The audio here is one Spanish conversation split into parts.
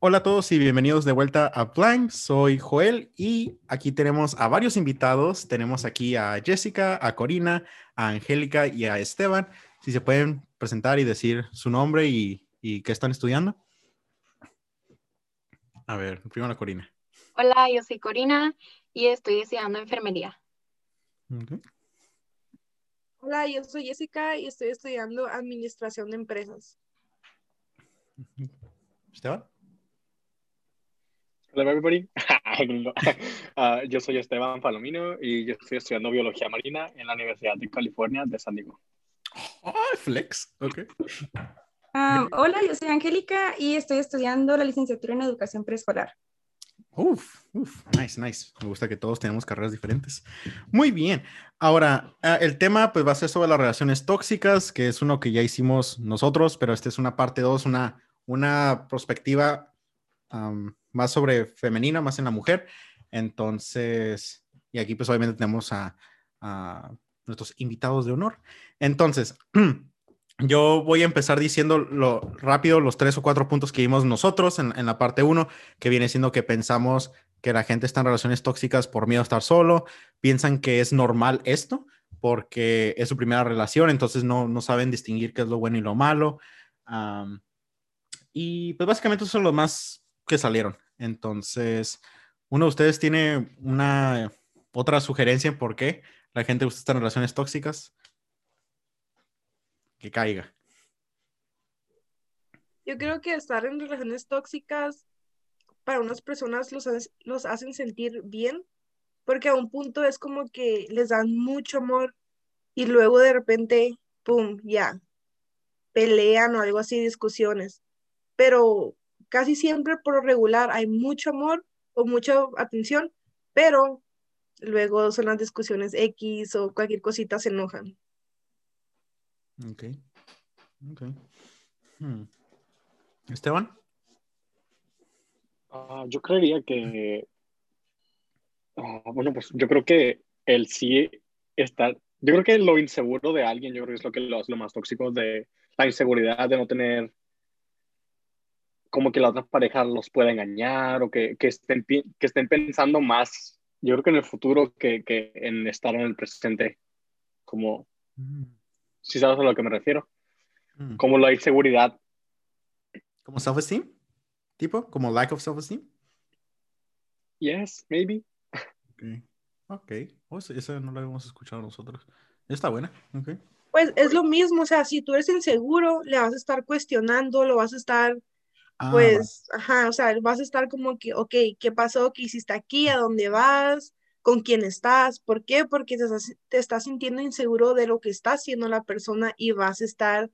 Hola a todos y bienvenidos de vuelta a Blind. Soy Joel y aquí tenemos a varios invitados. Tenemos aquí a Jessica, a Corina, a Angélica y a Esteban. Si se pueden presentar y decir su nombre y, y qué están estudiando. A ver, primero la Corina. Hola, yo soy Corina y estoy estudiando enfermería. Hola, yo soy Jessica y estoy estudiando administración de empresas. Esteban. Hola, everybody. Ah, yo soy Esteban Palomino y yo estoy estudiando biología marina en la Universidad de California de San Diego. Ay, flex. Ok. Ah, hola, yo soy Angélica y estoy estudiando la licenciatura en educación preescolar. Uf, uf, nice, nice. Me gusta que todos tenemos carreras diferentes. Muy bien. Ahora, ah, el tema pues va a ser sobre las relaciones tóxicas, que es uno que ya hicimos nosotros, pero esta es una parte 2, una, una perspectiva am, más sobre femenina, más en la mujer. Entonces, y aquí pues obviamente tenemos a, a nuestros invitados de honor. Entonces, yo voy a empezar diciendo lo rápido los tres o cuatro puntos que vimos nosotros en, en la parte uno, que viene siendo que pensamos que la gente está en relaciones tóxicas por miedo a estar solo, piensan que es normal esto porque es su primera relación, entonces no, no saben distinguir qué es lo bueno y lo malo. Am, y pues básicamente esos son los más que salieron. Entonces, uno de ustedes tiene una otra sugerencia en por qué la gente está en relaciones tóxicas. Que caiga. Yo creo que estar en relaciones tóxicas para unas personas los, los hacen sentir bien, porque a un punto es como que les dan mucho amor y luego de repente, ¡pum!, ya, pelean o algo así, discusiones. Pero casi siempre por lo regular hay mucho amor o mucha atención, pero luego son las discusiones X o cualquier cosita se enojan. Ok. Ok. Hmm. Esteban. Ah, yo creería que, ah, bueno, pues yo creo que el sí estar, yo creo que lo inseguro de alguien, yo creo que es lo que lo hace lo más tóxico de la inseguridad de no tener como que la otra pareja los pueda engañar o que, que estén, que estén pensando más, yo creo que en el futuro que, que en estar en el presente, como, Mm, si sabes a lo que me refiero, mm. como la inseguridad, ¿Como self-esteem? ¿Tipo? ¿Como lack of self-esteem? yes, maybe. Ok. Ok. Oh, ese no lo habíamos escuchado nosotros. Está buena. Ok. Pues es lo mismo, o sea, si tú eres inseguro, le vas a estar cuestionando, lo vas a estar, Ah, pues, ajá, o sea, vas a estar como que, ok, ¿qué pasó? ¿Qué hiciste aquí? ¿A dónde vas? ¿Con quién estás? ¿Por qué? Porque te estás, te estás sintiendo inseguro de lo que está haciendo la persona y vas a estar,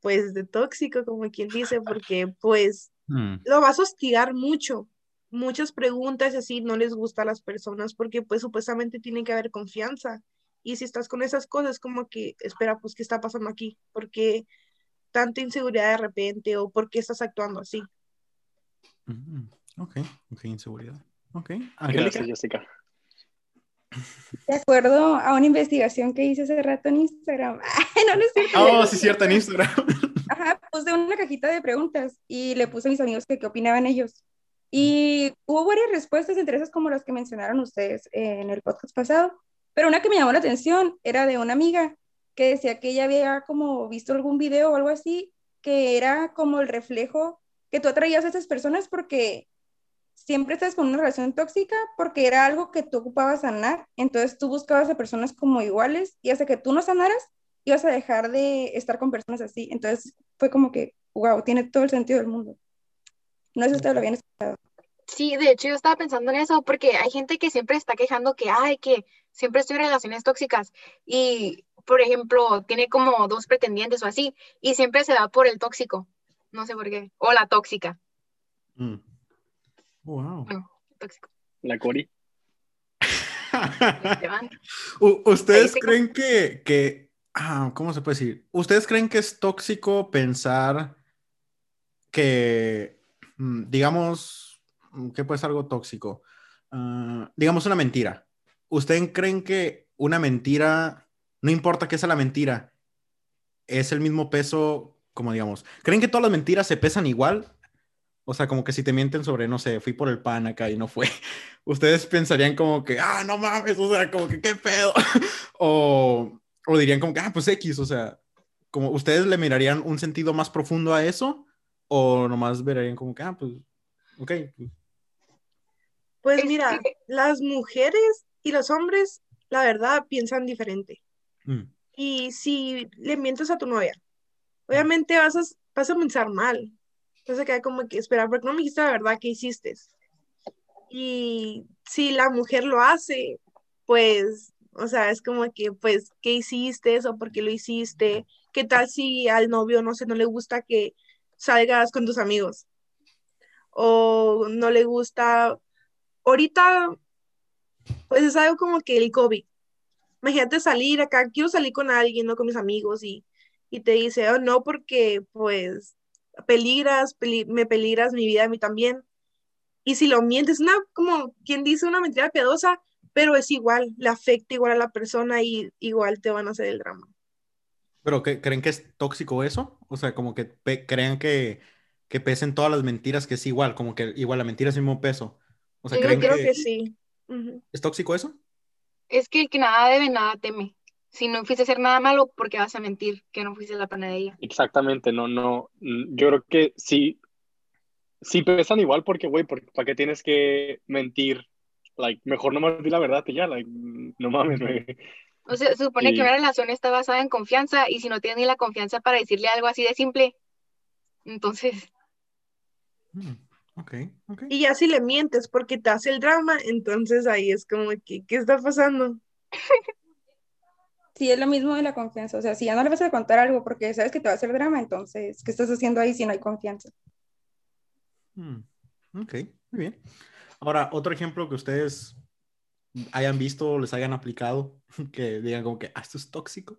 pues, de tóxico, como quien dice, porque, pues, mm, lo vas a hostigar mucho. Muchas preguntas así no les gusta a las personas porque, pues, supuestamente tiene que haber confianza. Y si estás con esas cosas, como que, espera, pues, ¿qué está pasando aquí? ¿Por qué tanta inseguridad de repente? ¿O por qué estás actuando así? mm, Ok. Ok, inseguridad. Ok. Angélica. Gracias, Jessica. De acuerdo a una investigación que hice hace rato en Instagram, Ay, no, es cierto. Oh, sí, cierto, en Instagram. Ajá, puse una cajita de preguntas y le puse a mis amigos que qué opinaban ellos. Y hubo varias respuestas, entre esas como las que mencionaron ustedes en el podcast pasado, pero una que me llamó la atención era de una amiga que decía que ella había como visto algún video o algo así, que era como el reflejo que tú atraías a esas personas porque siempre estás con una relación tóxica porque era algo que tú ocupabas sanar, entonces tú buscabas a personas como iguales y hasta que tú no sanaras, ibas a dejar de estar con personas así. Entonces fue como que, wow, tiene todo el sentido del mundo. No sé si ustedes lo habían escuchado. Sí, de hecho yo estaba pensando en eso porque hay gente que siempre está quejando que, ay, que siempre estoy en relaciones tóxicas y, por ejemplo, tiene como dos pretendientes o así y siempre se va por el tóxico, no sé por qué, o la tóxica, Mm. Wow. no, tóxico. La Cori. ¿Ustedes creen que, que ah, ¿cómo se puede decir? ¿Ustedes creen que es tóxico pensar que, mm, digamos, mm, ¿qué puede ser algo tóxico? Ah, digamos una mentira. ¿Ustedes creen que una mentira, no importa qué sea la mentira, es el mismo peso, como digamos, ¿creen que todas las mentiras se pesan igual? O sea, como que si te mienten sobre, no sé, fui por el pan acá y no fue, ustedes pensarían como que, ah, no mames, o sea, como que qué pedo. o, o dirían como que, ah, pues X, o sea, como ustedes le mirarían un sentido más profundo a eso o nomás verían como que, ah, pues, ok. Pues, Pues Es mira, que- las mujeres y los hombres, la verdad, piensan diferente. Mm, Y si le mientes a tu novia, obviamente vas a, vas a pensar mal. Vas a quedar como que, espera, porque no me dijiste la verdad que hiciste. Y si la mujer lo hace, pues, o sea, es como que, pues, ¿qué hiciste o por qué lo hiciste? ¿Qué tal si al novio, no sé, no le gusta que salgas con tus amigos? O no le gusta, ahorita, pues es algo como que el COVID. Imagínate salir acá, quiero salir con alguien, no con mis amigos, y, y te dice, oh, no, porque pues peligras, peli- me peligras mi vida a mí también. Y si lo mientes, una, como quien dice una mentira piadosa, pero es igual, le afecta igual a la persona y igual te van a hacer el drama. ¿Pero que, creen que es tóxico eso? O sea, como que crean que, que pesen todas las mentiras, que es igual, como que igual la mentira es el mismo peso. O sea, Yo ¿creen creo que, que sí. Es tóxico eso? Es que el que nada debe, nada teme. Si no fuiste a hacer nada malo, ¿por qué vas a mentir que no fuiste a la panadería? Exactamente, no, no, yo creo que sí, sí pesan igual porque, güey, ¿por- ¿para qué tienes que mentir? Like, mejor no me di la verdad y ya, like, no mames, güey. O sea, se supone Y- que una relación está basada en confianza y si no tienes ni la confianza para decirle algo así de simple, entonces, Mm, ok, ok. Y ya si le mientes porque te hace el drama, entonces ahí es como que, ¿qué está pasando? Sí, es lo mismo de la confianza. O sea, si ya no le vas a contar algo porque sabes que te va a hacer drama, entonces, ¿qué estás haciendo ahí si no hay confianza? Mm, ok, muy bien. Ahora, otro ejemplo que ustedes hayan visto o les hayan aplicado, que digan como que, ah, esto es tóxico.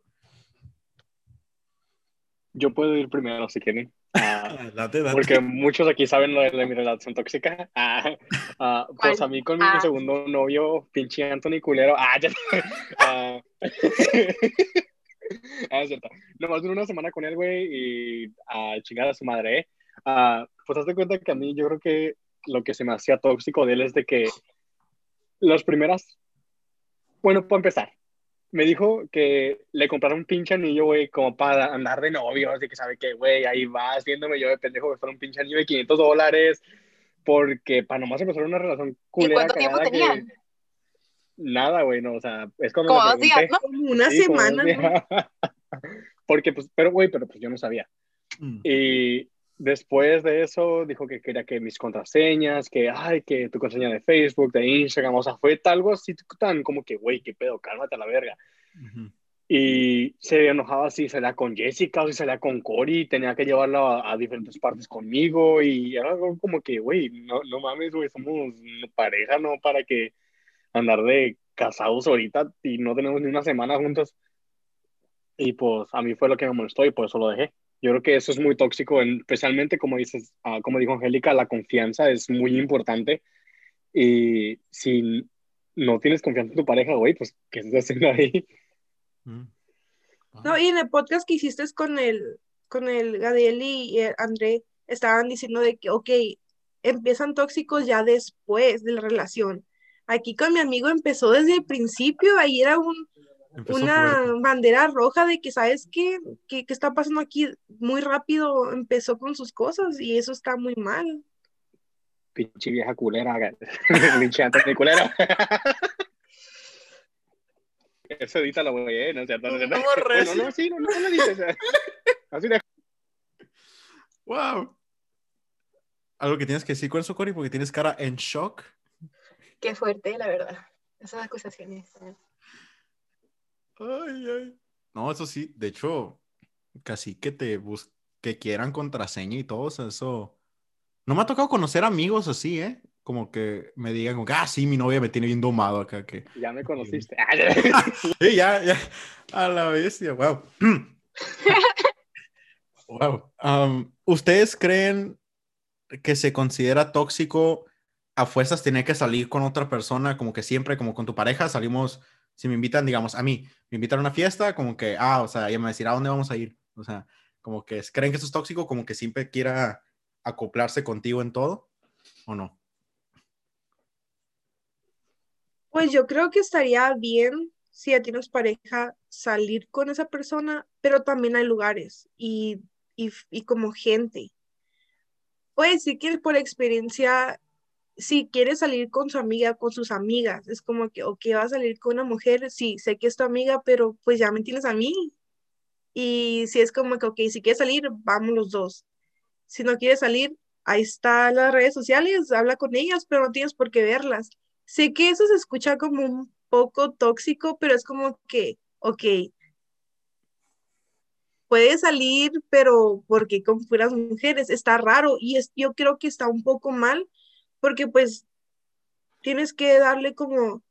Yo puedo ir primero si quieren. Ah, Date, date. porque muchos aquí saben lo de, de mi relación tóxica. Ah, ah, pues a mí con mi Ah. segundo novio, pinche Anthony Culero. Ah, ya. Es cierto. Nomás duré una semana con él, güey, y a chingar a su madre, ¿eh? Ah, pues hazte cuenta que a mí yo creo que lo que se me hacía tóxico de él es de que las primeras. Bueno, para empezar, me dijo que le compraron un pinche anillo, güey, como para andar de novios y que sabe que, güey, ahí vas viéndome yo de pendejo gastar un pinche anillo de 500 dólares porque para nomás empezar una relación ¿y culera cuánto tiempo que- tenían? Nada, güey, no, o sea, es Como dos días. ¿no? Como una Sí, como semana, ¿no? Porque, pues, pero, güey, pero pues yo no sabía. Mm, Y después de eso dijo que quería que mis contraseñas, que, ay, que tu contraseña de Facebook, de Instagram, o sea, fue algo así tan como que, güey, qué pedo, cálmate a la verga. ujú. Y se enojaba si salía con Jessica o si salía con Cory, tenía que llevarla a, a diferentes partes conmigo y era algo como que, güey, no, no mames, güey, somos pareja, no para que andar de casados ahorita y no tenemos ni una semana juntos. Y pues a mí fue lo que me molestó y por eso lo dejé. Yo creo que eso es muy tóxico, en- especialmente como dices, ah, como dijo Angélica, la confianza es muy importante. Y si no tienes confianza en tu pareja, güey, pues, ¿qué estás haciendo ahí? Mm. No, y en el podcast que hiciste con el, con el Gadiel y el André, estaban diciendo de que, ok, empiezan tóxicos ya después de la relación. Aquí con mi amigo empezó desde el principio, ahí era un, Empezó una fuerte. bandera roja de que, ¿sabes qué? ¿Qué, qué está pasando aquí? Muy rápido empezó con sus cosas y eso está muy mal. Pinche vieja culera, pinche Anthony culera. Eso edita la güey, ¿eh? No es cierto, no es cierto. No, Bueno, no, sí, no, no, no lo dices. Así de Wow. Algo que tienes que decir con eso, Cory, porque tienes cara en shock. Qué fuerte, la verdad. Esas acusaciones. Ay, ay. No, eso sí, de hecho, casi que te bus que quieran contraseña y todo, o sea, eso. No me ha tocado conocer amigos así, ¿eh? Como que me digan, como que, ah, sí, mi novia me tiene bien domado acá, que. Ya me conociste. Sí, ya, ya. A la bestia, wow. wow. Um, ¿Ustedes creen que se considera tóxico a fuerzas tener que salir con otra persona, como que siempre, como con tu pareja, salimos, si me invitan, digamos, a mí, me invitan a una fiesta, como que, ah, o sea, ella me va a decir, ¿a dónde vamos a ir? O sea, como que creen que eso es tóxico, como que siempre quiera acoplarse contigo en todo o no? Pues yo creo que estaría bien si ya tienes pareja salir con esa persona, pero también hay lugares y, y, y como gente. Puede decir que por experiencia, si quieres salir con su amiga, con sus amigas, es como que, ok, va a salir con una mujer, sí, sé que es tu amiga, pero pues ya me tienes a mí. Y si es como que, ok, si quieres salir, vamos los dos. Si no quieres salir, ahí están las redes sociales, habla con ellas, pero no tienes por qué verlas. Sé que eso se escucha como un poco tóxico, pero es como que, ok, puede salir, pero porque con puras mujeres está raro y es, yo creo que está un poco mal porque pues tienes que darle como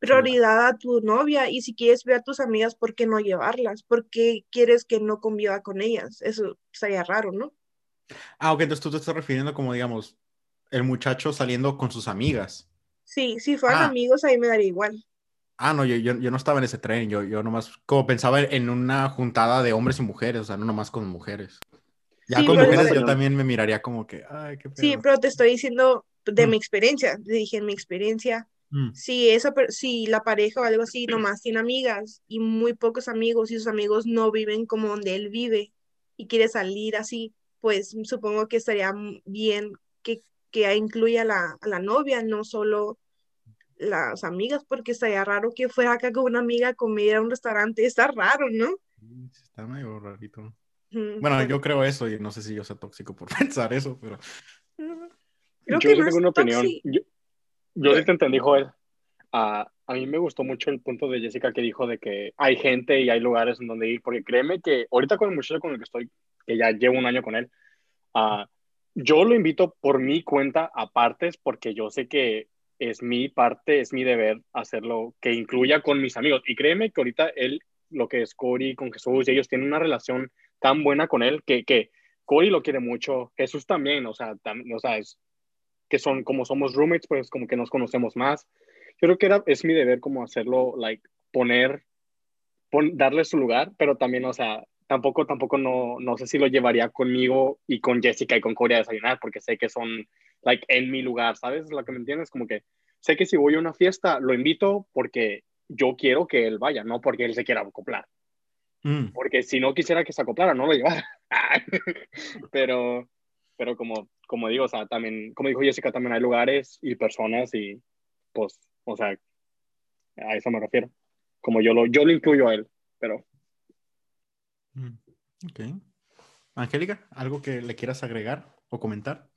prioridad a tu novia y si quieres ver a tus amigas, ¿por qué no llevarlas? ¿Por qué quieres que no conviva con ellas? Eso estaría raro, ¿no? Ah, ok, entonces tú te estás refiriendo como, digamos, el muchacho saliendo con sus amigas. Sí, si fueran Ah. amigos, ahí me daría igual. Ah, no, yo, yo, yo no estaba en ese tren, yo, yo nomás como pensaba en una juntada de hombres y mujeres, o sea, no nomás con mujeres. Ya Sí, con mujeres yo también me miraría como que, ay, qué Sí, pedo. pero te estoy diciendo de Mm. mi experiencia. Te dije en mi experiencia, Mm, si esa si la pareja o algo así nomás tiene amigas y muy pocos amigos y sus amigos no viven como donde él vive y quiere salir así, pues supongo que estaría bien que, que incluya a la, a la novia, no solo las amigas, porque estaría raro que fuera acá con una amiga a comer a un restaurante. Está raro, ¿no? sí, Está medio rarito. Bueno, yo creo eso y no sé si yo sea tóxico por pensar eso, pero... creo yo que sí no tengo una opinión. tóxico. Yo, yo sí te entendí, Joel. Ah, a mí me gustó mucho el punto de Jessica que dijo de que hay gente y hay lugares en donde ir, porque créeme que ahorita con el muchacho con el que estoy, que ya llevo un año con él, ah, yo lo invito por mi cuenta a partes porque yo sé que es mi parte, es mi deber hacerlo, que incluya con mis amigos. Y créeme que ahorita él, lo que es Cory con Jesús, y ellos tienen una relación tan buena con él que, que Cory lo quiere mucho, Jesús también, o sea, tam- o sea, es que son como somos roommates, pues como que nos conocemos más. Yo creo que era, es mi deber como hacerlo, like, poner, pon- darle su lugar, pero también, o sea, tampoco, tampoco no, no sé si lo llevaría conmigo y con Jessica y con Corey a desayunar, porque sé que son, like, en mi lugar, ¿sabes? Es lo que me entiendes, como que sé que si voy a una fiesta, lo invito porque yo quiero que él vaya, no porque él se quiera acoplar. Mm, Porque si no quisiera que se acoplara, no lo llevara. pero, pero como, como digo, o sea, también, como dijo Jessica, también hay lugares y personas y, pues, o sea, a eso me refiero. Como yo lo, yo lo incluyo a él, pero mm, Ok. Angélica, ¿algo que le quieras agregar o comentar?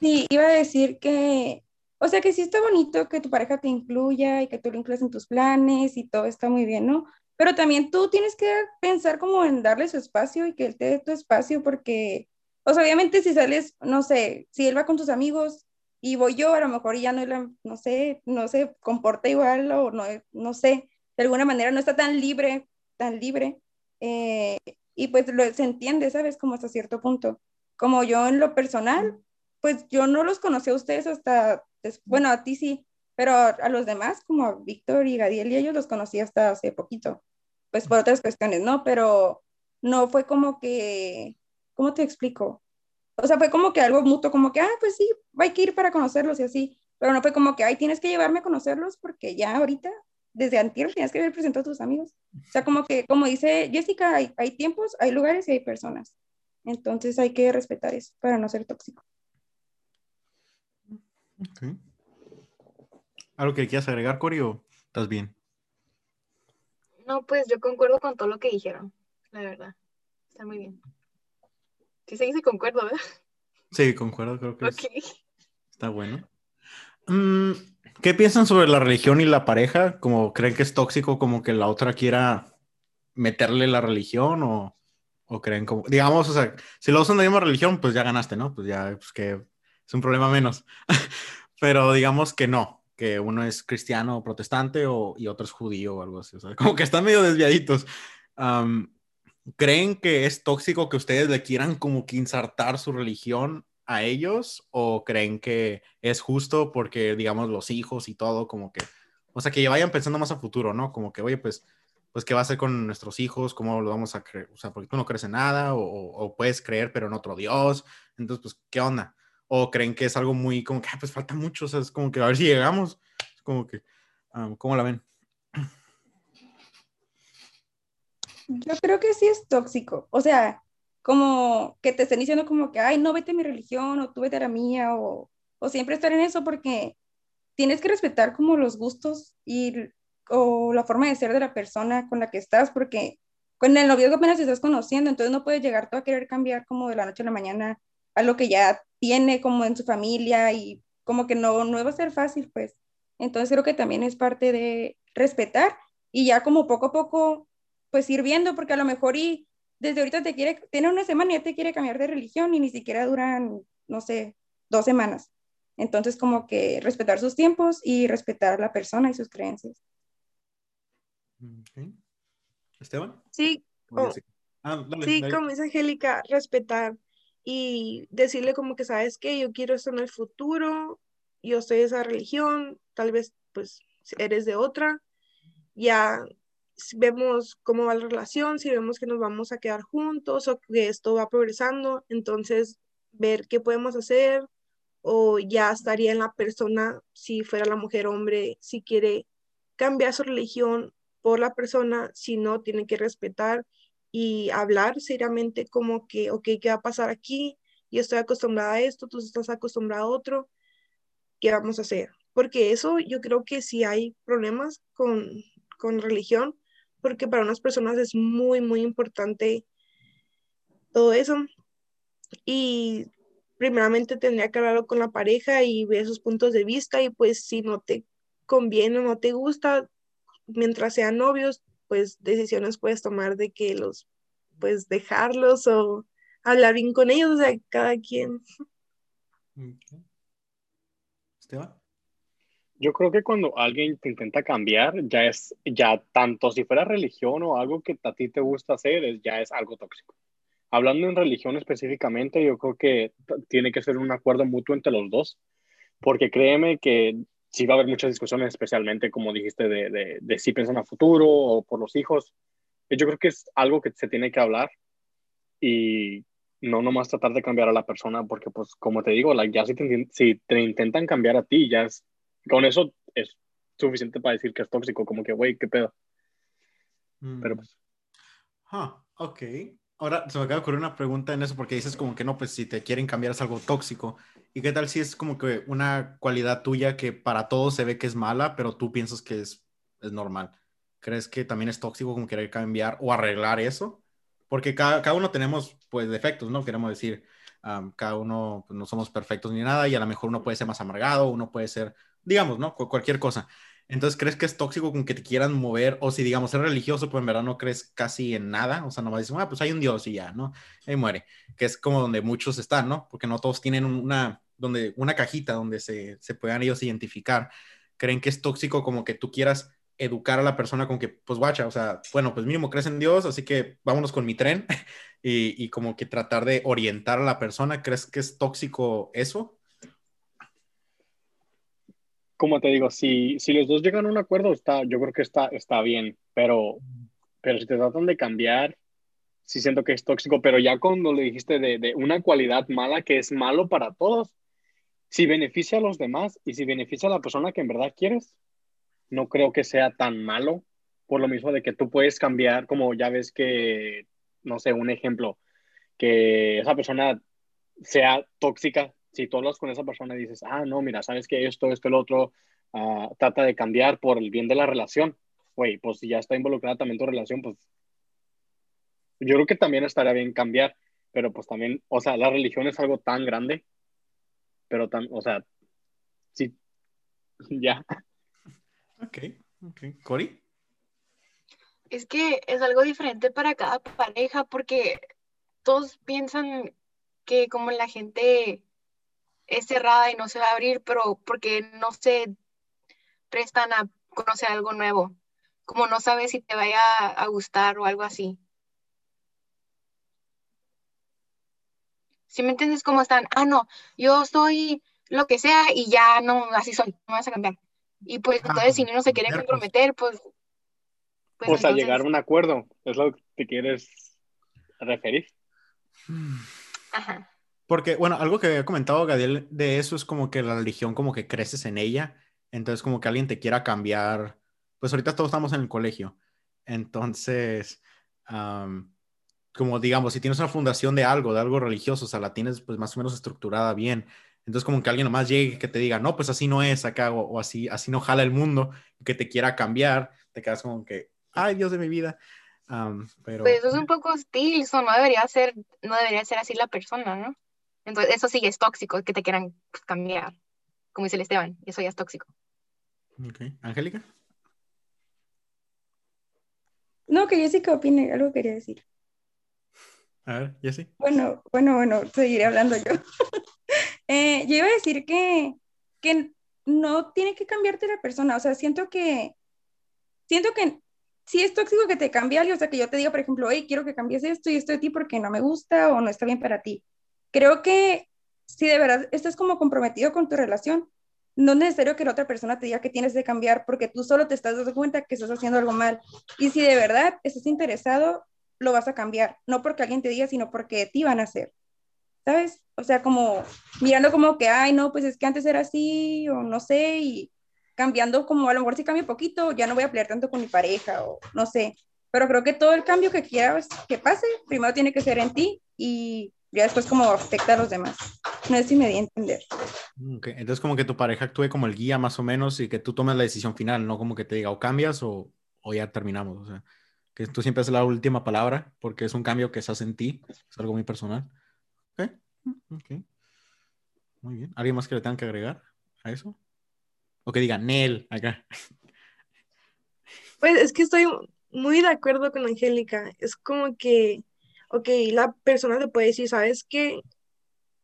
Sí, iba a decir que, o sea, que sí está bonito que tu pareja te incluya y que tú lo incluyas en tus planes y todo está muy bien, ¿no? Pero también tú tienes que pensar como en darle su espacio y que él te dé tu espacio porque, o sea, obviamente si sales, no sé, si él va con sus amigos y voy yo, a lo mejor ya no, no sé, no se comporta igual o no, no sé, de alguna manera no está tan libre, tan libre. eh, y pues lo, se entiende, ¿sabes? Como hasta cierto punto. Como yo en lo personal, pues yo no los conocí a ustedes hasta, bueno, a ti sí, pero a, los demás, como a Víctor y Gadiel y ellos los conocí hasta hace poquito, pues por otras cuestiones, ¿no? Pero no fue como que, ¿cómo te explico? O sea, fue como que algo mutuo, como que, ah, pues sí, hay que ir para conocerlos y así, pero no fue como que, ay, tienes que llevarme a conocerlos porque ya ahorita, desde antier, tienes que haber presentado a tus amigos. O sea, como que, como dice Jessica, hay, hay tiempos, hay lugares y hay personas. Entonces hay que respetar eso para no ser tóxico. Ok. ¿Algo que quieras agregar, Cori, o estás bien? No, pues yo concuerdo con todo lo que dijeron, la verdad. Está muy bien. Sí se dice concuerdo, ¿verdad? Sí, concuerdo, creo que es- Ok. está bueno. Mm, ¿Qué piensan sobre la religión y la pareja? ¿Como creen que es tóxico como que la otra quiera meterle la religión o, o creen como, digamos, o sea, si lo usan de la misma religión, pues ya ganaste, ¿no? Pues ya, pues que es un problema menos. Pero digamos que no, que uno es cristiano protestante o, y otro es judío o algo así. O sea, como que están medio desviaditos. ¿Creen que es tóxico que ustedes le quieran como que insertar su religión a ellos o creen que es justo porque, digamos, los hijos y todo, como que, o sea, que vayan pensando más a futuro, ¿no? Como que, oye, pues, pues, ¿qué va a hacer con nuestros hijos? ¿Cómo lo vamos a creer? O sea, porque tú no crees en nada o, o puedes creer, pero en otro Dios. Entonces, pues, ¿qué onda? O creen que es algo muy como que, ah, pues falta mucho, o sea, es como que a ver si llegamos. Es como que, um, ¿cómo la ven? Yo creo que sí es tóxico. O sea, como que te estén diciendo como que, ay, no vete a mi religión o tú vete a la mía o, o siempre estar en eso porque tienes que respetar como los gustos y o la forma de ser de la persona con la que estás porque con el noviazgo apenas te estás conociendo, entonces no puedes llegar tú a querer cambiar como de la noche a la mañana a lo que ya tiene como en su familia y como que no, no va a ser fácil, pues. Entonces creo que también es parte de respetar y ya como poco a poco pues ir viendo, porque a lo mejor y desde ahorita te quiere, tiene una semana y ya te quiere cambiar de religión y ni siquiera duran, no sé, dos semanas. Entonces, como que respetar sus tiempos y respetar a la persona y sus creencias. ¿Esteban? Sí, ah, sí, como dice Angélica, respetar y decirle como que, ¿sabes qué? Yo quiero esto en el futuro, yo soy de esa religión, tal vez pues eres de otra, ya vemos cómo va la relación, si vemos que nos vamos a quedar juntos o que esto va progresando, entonces ver qué podemos hacer o ya estaría en la persona, si fuera la mujer hombre, si quiere cambiar su religión por la persona, si no, tiene que respetar y hablar seriamente como que, ok, ¿qué va a pasar aquí? Yo estoy acostumbrada a esto, tú estás acostumbrada a otro, ¿qué vamos a hacer? Porque eso yo creo que si hay problemas con, con religión, porque para unas personas es muy, muy importante todo eso. Y primeramente tendría que hablarlo con la pareja y ver sus puntos de vista y pues si no te conviene o no te gusta, mientras sean novios, pues decisiones puedes tomar de que los, pues dejarlos o hablar bien con ellos, o sea, cada quien. Esteban. Yo creo que cuando alguien te intenta cambiar, ya es, ya tanto si fuera religión o algo que a ti te gusta hacer, es, ya es algo tóxico. Hablando en religión específicamente, yo creo que tiene que ser un acuerdo mutuo entre los dos, porque créeme que sí va a haber muchas discusiones, especialmente como dijiste, de, de, de si piensan a futuro o por los hijos. Yo creo que es algo que se tiene que hablar y no nomás tratar de cambiar a la persona, porque pues como te digo, ya si si te intentan cambiar a ti, ya es con eso es suficiente para decir que es tóxico, como que, güey, qué pedo. Mm. Pero pues. Ah, ok. Ahora se me acaba de ocurrir una pregunta en eso, porque dices como que no, pues si te quieren cambiar es algo tóxico. ¿Y qué tal si es como que una cualidad tuya que para todos se ve que es mala, pero tú piensas que es, es normal? ¿Crees que también es tóxico como querer cambiar o arreglar eso? Porque cada, cada uno tenemos pues defectos, ¿no? Queremos decir, cada uno pues, no somos perfectos ni nada y a lo mejor uno puede ser más amargado, uno puede ser digamos, ¿no? cualquier cosa. Entonces, ¿crees que es tóxico con que te quieran mover? O si, digamos, es religioso, pues en verdad no crees casi en nada. O sea, no vas a decir, ah, pues hay un Dios y ya, ¿no? Ahí muere. Que es como donde muchos están, ¿no? Porque no todos tienen una, donde, una cajita donde se, se puedan ellos identificar. ¿Creen que es tóxico como que tú quieras educar a la persona con que, pues guacha, o sea, bueno, pues mínimo crees en Dios, así que vámonos con mi tren y, y como que tratar de orientar a la persona. ¿Crees que es tóxico eso? Como te digo, si, si los dos llegan a un acuerdo, está, yo creo que está, está bien, pero, pero si te tratan de cambiar, sí siento que es tóxico, pero ya cuando le dijiste de, de una cualidad mala que es malo para todos, si beneficia a los demás y si beneficia a la persona que en verdad quieres, no creo que sea tan malo, por lo mismo de que tú puedes cambiar, como ya ves que, no sé, un ejemplo, que esa persona sea tóxica si tú hablas con esa persona y dices, ah, no, mira, sabes que esto, esto, el otro, uh, trata de cambiar por el bien de la relación, güey, pues si ya está involucrada también tu relación, pues yo creo que también estaría bien cambiar, pero pues también, o sea, la religión es algo tan grande, pero tan, o sea, sí, ya. Ok, ok. ¿Cori? Es que es algo diferente para cada pareja porque todos piensan que como la gente es cerrada y no se va a abrir, pero porque no se prestan a conocer algo nuevo, como no sabes si te vaya a gustar o algo así. Si me entiendes cómo están, ah, no, yo soy lo que sea y ya no, así soy, no vas a cambiar. Y pues ah, entonces si no se quiere comprometer, pues... Pues, pues a llegar a un acuerdo, es lo que te quieres referir. Ajá. Porque, bueno, algo que había comentado Gadiel de eso es como que la religión como que creces en ella, entonces como que alguien te quiera cambiar, pues ahorita todos estamos en el colegio, entonces, am, como digamos, si tienes una fundación de algo, de algo religioso, o sea, la tienes pues más o menos estructurada bien, entonces como que alguien nomás llegue que te diga, no, pues así no es acá, o, o así, así no jala el mundo, que te quiera cambiar, te quedas como que, ay, Dios de mi vida. Am, pero Pues eso es un poco hostil, eso no debería ser, no debería ser así la persona, ¿no? Entonces, eso sí es tóxico, que te quieran pues, cambiar, como dice el Esteban, eso ya es tóxico. Ok. Angélica. No, que Jessica opine, algo quería decir. A ver, Jessy. Bueno, bueno, bueno, seguiré hablando yo. Eh, yo iba a decir que, que no tiene que cambiarte la persona, o sea, siento que, siento que sí es tóxico que te cambie alguien, o sea, que yo te diga, por ejemplo, hey, quiero que cambies esto y esto de ti porque no me gusta o no está bien para ti. Creo que si de verdad estás como comprometido con tu relación, no es necesario que la otra persona te diga que tienes que cambiar porque tú solo te estás dando cuenta que estás haciendo algo mal. Y si de verdad estás interesado, lo vas a cambiar, no porque alguien te diga, sino porque te van a hacer. ¿Sabes? O sea, como mirando como que, ay, no, pues es que antes era así, o no sé, y cambiando como a lo mejor si cambio poquito, ya no voy a pelear tanto con mi pareja, o no sé. Pero creo que todo el cambio que quieras que pase, primero tiene que ser en ti y ya después como afecta a los demás. No sé si me di a entender. Ok, Entonces como que tu pareja actúe como el guía más o menos y que tú tomes la decisión final, no como que te diga o cambias o, o ya terminamos. O sea, que tú siempre haces la última palabra porque es un cambio que se hace en ti, es algo muy personal. Ok, ok. Muy bien. ¿Alguien más que le tengan que agregar a eso? O que diga Nel acá. Pues es que estoy muy de acuerdo con Angélica. Es como que, ok, la persona te puede decir, ¿sabes qué?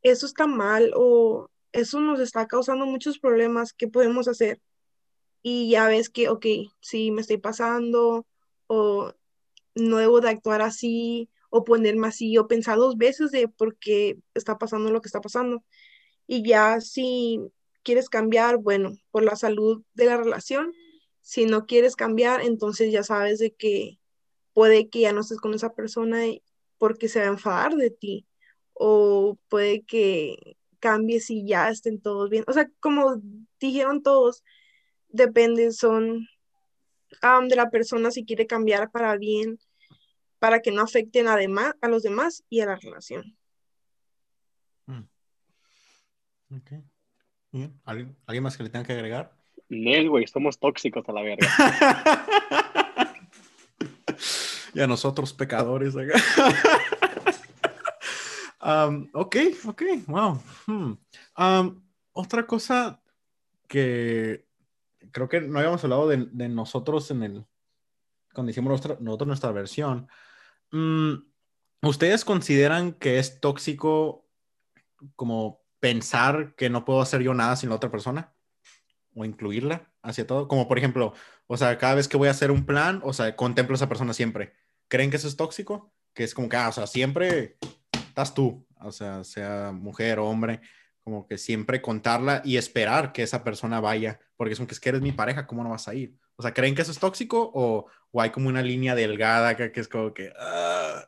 Eso está mal o eso nos está causando muchos problemas, ¿qué podemos hacer? Y ya ves que, ok, sí, me estoy pasando o no debo de actuar así o ponerme así o pensar dos veces de por qué está pasando lo que está pasando. Y ya si quieres cambiar, bueno, por la salud de la relación, si no quieres cambiar, entonces ya sabes de que puede que ya no estés con esa persona porque se va a enfadar de ti o puede que cambies y ya estén todos bien. O sea, como dijeron todos, depende, son am, de la persona si quiere cambiar para bien, para que no afecten a, dema- a los demás y a la relación. Mm. Ok. Bien. ¿Alguien, ¿Alguien más que le tenga que agregar? Nel, güey, somos tóxicos a la verga. y a nosotros pecadores. Um, ok, ok, wow. Hmm. Um, otra cosa que creo que no habíamos hablado de, de nosotros en el, cuando hicimos nuestra, nosotros nuestra versión. Mm, ¿Ustedes consideran que es tóxico como pensar que no puedo hacer yo nada sin la otra persona? O incluirla hacia todo. Como por ejemplo, o sea, cada vez que voy a hacer un plan, o sea, contemplo a esa persona siempre. ¿Creen que eso es tóxico? Que es como que, ah, o sea, siempre estás tú, o sea, sea mujer o hombre, como que siempre contarla y esperar que esa persona vaya, porque es como que es que eres mi pareja, ¿cómo no vas a ir? O sea, ¿creen que eso es tóxico o, o hay como una línea delgada que, que es como que... ah?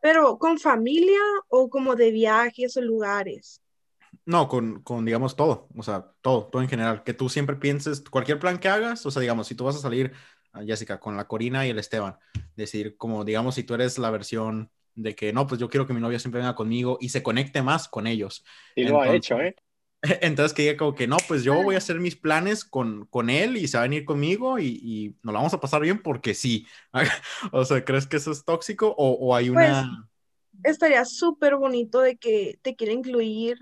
Pero con familia o como de viajes o lugares. No, con, con, digamos, todo, o sea, todo, todo en general, que tú siempre pienses, cualquier plan que hagas, o sea, digamos, si tú vas a salir, Jessica, con la Corina y el Esteban, decir, como, digamos, si tú eres la versión de que, no, pues yo quiero que mi novia siempre venga conmigo y se conecte más con ellos. Y lo ha Entonces- hecho, ¿eh? Entonces que diga como que no, pues yo voy a hacer mis planes con, con él y se va a venir conmigo y, y nos la vamos a pasar bien porque sí. o sea, ¿crees que eso es tóxico o, o hay una... Estaría súper bonito de que te quiera incluir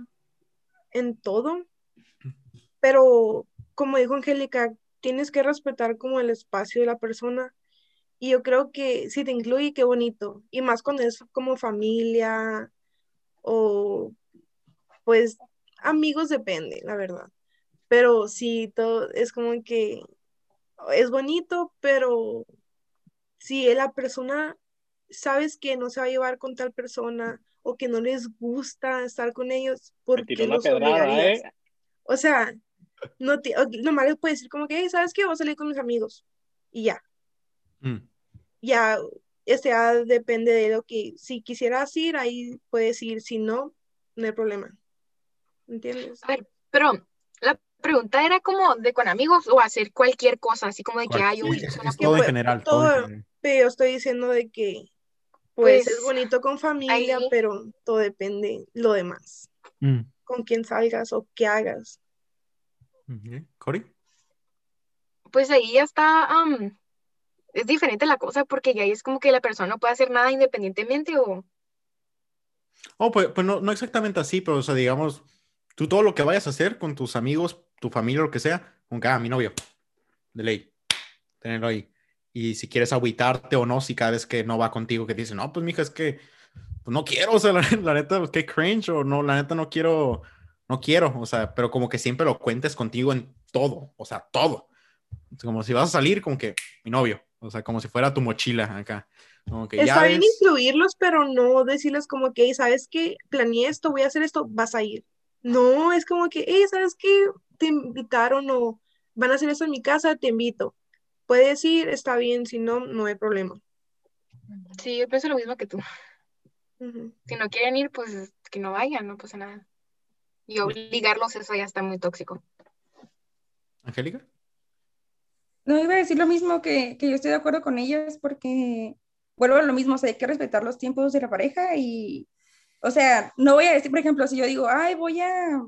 en todo, pero como dijo Angélica, tienes que respetar como el espacio de la persona. Y yo creo que si te incluye, qué bonito. Y más cuando es como familia o pues amigos depende, la verdad. Pero sí, todo es como que es bonito, pero si la persona sabes que no se va a llevar con tal persona o que no les gusta estar con ellos, ¿por qué los pedrada, obligarías? ¿eh? O sea, no te, nomás les puedes decir como que, "Hey, ¿sabes qué? Voy a salir con mis amigos. Y ya, Mm, ya, este ya depende de lo que, si quisieras ir, ahí puedes ir, si no, no hay problema. ¿Entiendes? A ver, pero la pregunta era como de con amigos o hacer cualquier cosa, así como de que hay un... Sí, es, una- es todo en pues, general. todo en todo- general. Pero yo estoy diciendo de que, pues, Pues, es bonito con familia, ahí- pero todo depende lo demás. Mm, Con quién salgas o qué hagas. ¿Cory? Pues ahí ya está, es diferente la cosa porque ya es como que la persona no puede hacer nada independientemente o... Oh, pues, pues no, no exactamente así, pero o sea, digamos, tú todo lo que vayas a hacer con tus amigos, tu familia, lo que sea, aunque ah, mi novio, de ley, tenerlo ahí. Y si quieres agüitarte o no, si cada vez que no va contigo, que te dice, no, pues mija, es que pues, no quiero, o sea, la, la neta, pues, qué cringe, o no, la neta no quiero, no quiero, o sea, pero como que siempre lo cuentes contigo en todo, o sea, todo. Como si vas a salir, como que mi novio, o sea, como si fuera tu mochila acá. Como que Está bien llaves. incluirlos, pero no decirles como que, "Hey, ¿sabes qué? Planeé esto, voy a hacer esto, vas a ir. No, es como que, hey, ¿sabes qué? Te invitaron o van a hacer esto en mi casa, te invito. Puedes ir, está bien, si no, no hay problema. Sí, yo pienso lo mismo que tú. Si no quieren ir, pues que no vayan, no pasa nada. Y obligarlos, eso ya está muy tóxico. Angélica. No iba a decir lo mismo que, que yo estoy de acuerdo con ellas porque vuelvo a lo mismo, o sea, hay que respetar los tiempos de la pareja y, o sea, no voy a decir, por ejemplo, si yo digo, ay, voy a,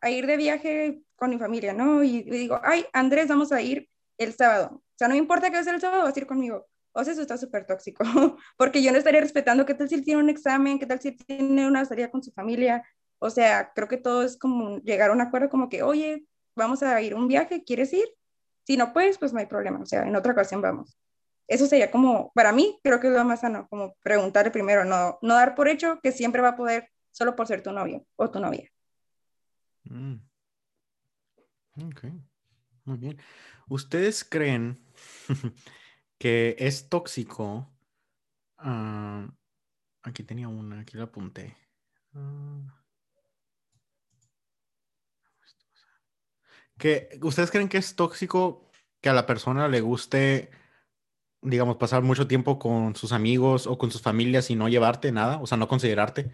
a ir de viaje con mi familia, ¿no? Y digo, ay, Andrés, vamos a ir el sábado. O sea, no me importa que va a ser el sábado, vas a ir conmigo. O sea, eso está súper tóxico, porque yo no estaría respetando qué tal si él tiene un examen, qué tal si él tiene una salida con su familia. O sea, creo que todo es como llegar a un acuerdo como que, oye, vamos a ir un viaje, ¿quieres ir? Si no puedes, pues no hay problema, o sea, en otra ocasión vamos. Eso sería como, para mí, creo que es lo más sano, como preguntarle primero, no, no dar por hecho que siempre va a poder solo por ser tu novio o tu novia. Mm. Ok, muy bien. ¿Ustedes creen que es tóxico? ah, aquí tenía una, aquí la apunté. Ah. Que, ¿Ustedes creen que es tóxico que a la persona le guste, digamos, pasar mucho tiempo con sus amigos o con sus familias y no llevarte nada? O sea, no considerarte.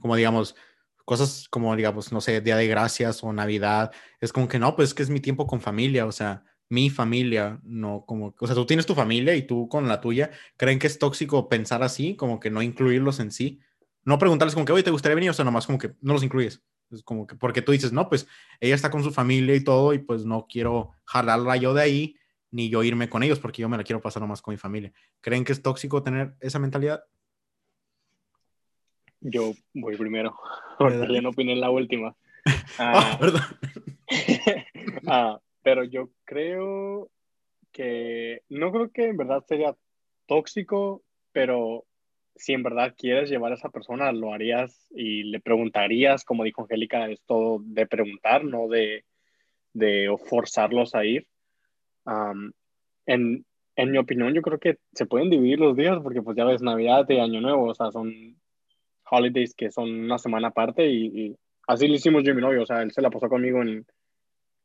Como, digamos, cosas como, digamos, no sé, Día de Gracias o Navidad. Es como que no, pues es que es mi tiempo con familia, o sea, mi familia, no como, o sea, tú tienes tu familia y tú con la tuya. ¿Creen que es tóxico pensar así, como que no incluirlos en sí? No preguntarles como que, oye, ¿te gustaría venir? O sea, nomás como que no los incluyes. Es como que, porque tú dices, no, pues ella está con su familia y todo, y pues no quiero jalarla yo de ahí, ni yo irme con ellos, porque yo me la quiero pasar nomás con mi familia. ¿Creen que es tóxico tener esa mentalidad? Yo voy primero, porque no opiné en la última. Ah, Ah, perdón. ah, pero yo creo que, no creo que en verdad sería tóxico, pero si en verdad quieres llevar a esa persona, lo harías y le preguntarías, como dijo Angélica, es todo de preguntar, no de, de forzarlos a ir. Am, en, en mi opinión, yo creo que se pueden dividir los días, porque pues ya ves, Navidad y Año Nuevo, o sea, son holidays que son una semana aparte y, y así lo hicimos yo y mi novio, o sea, él se la pasó conmigo en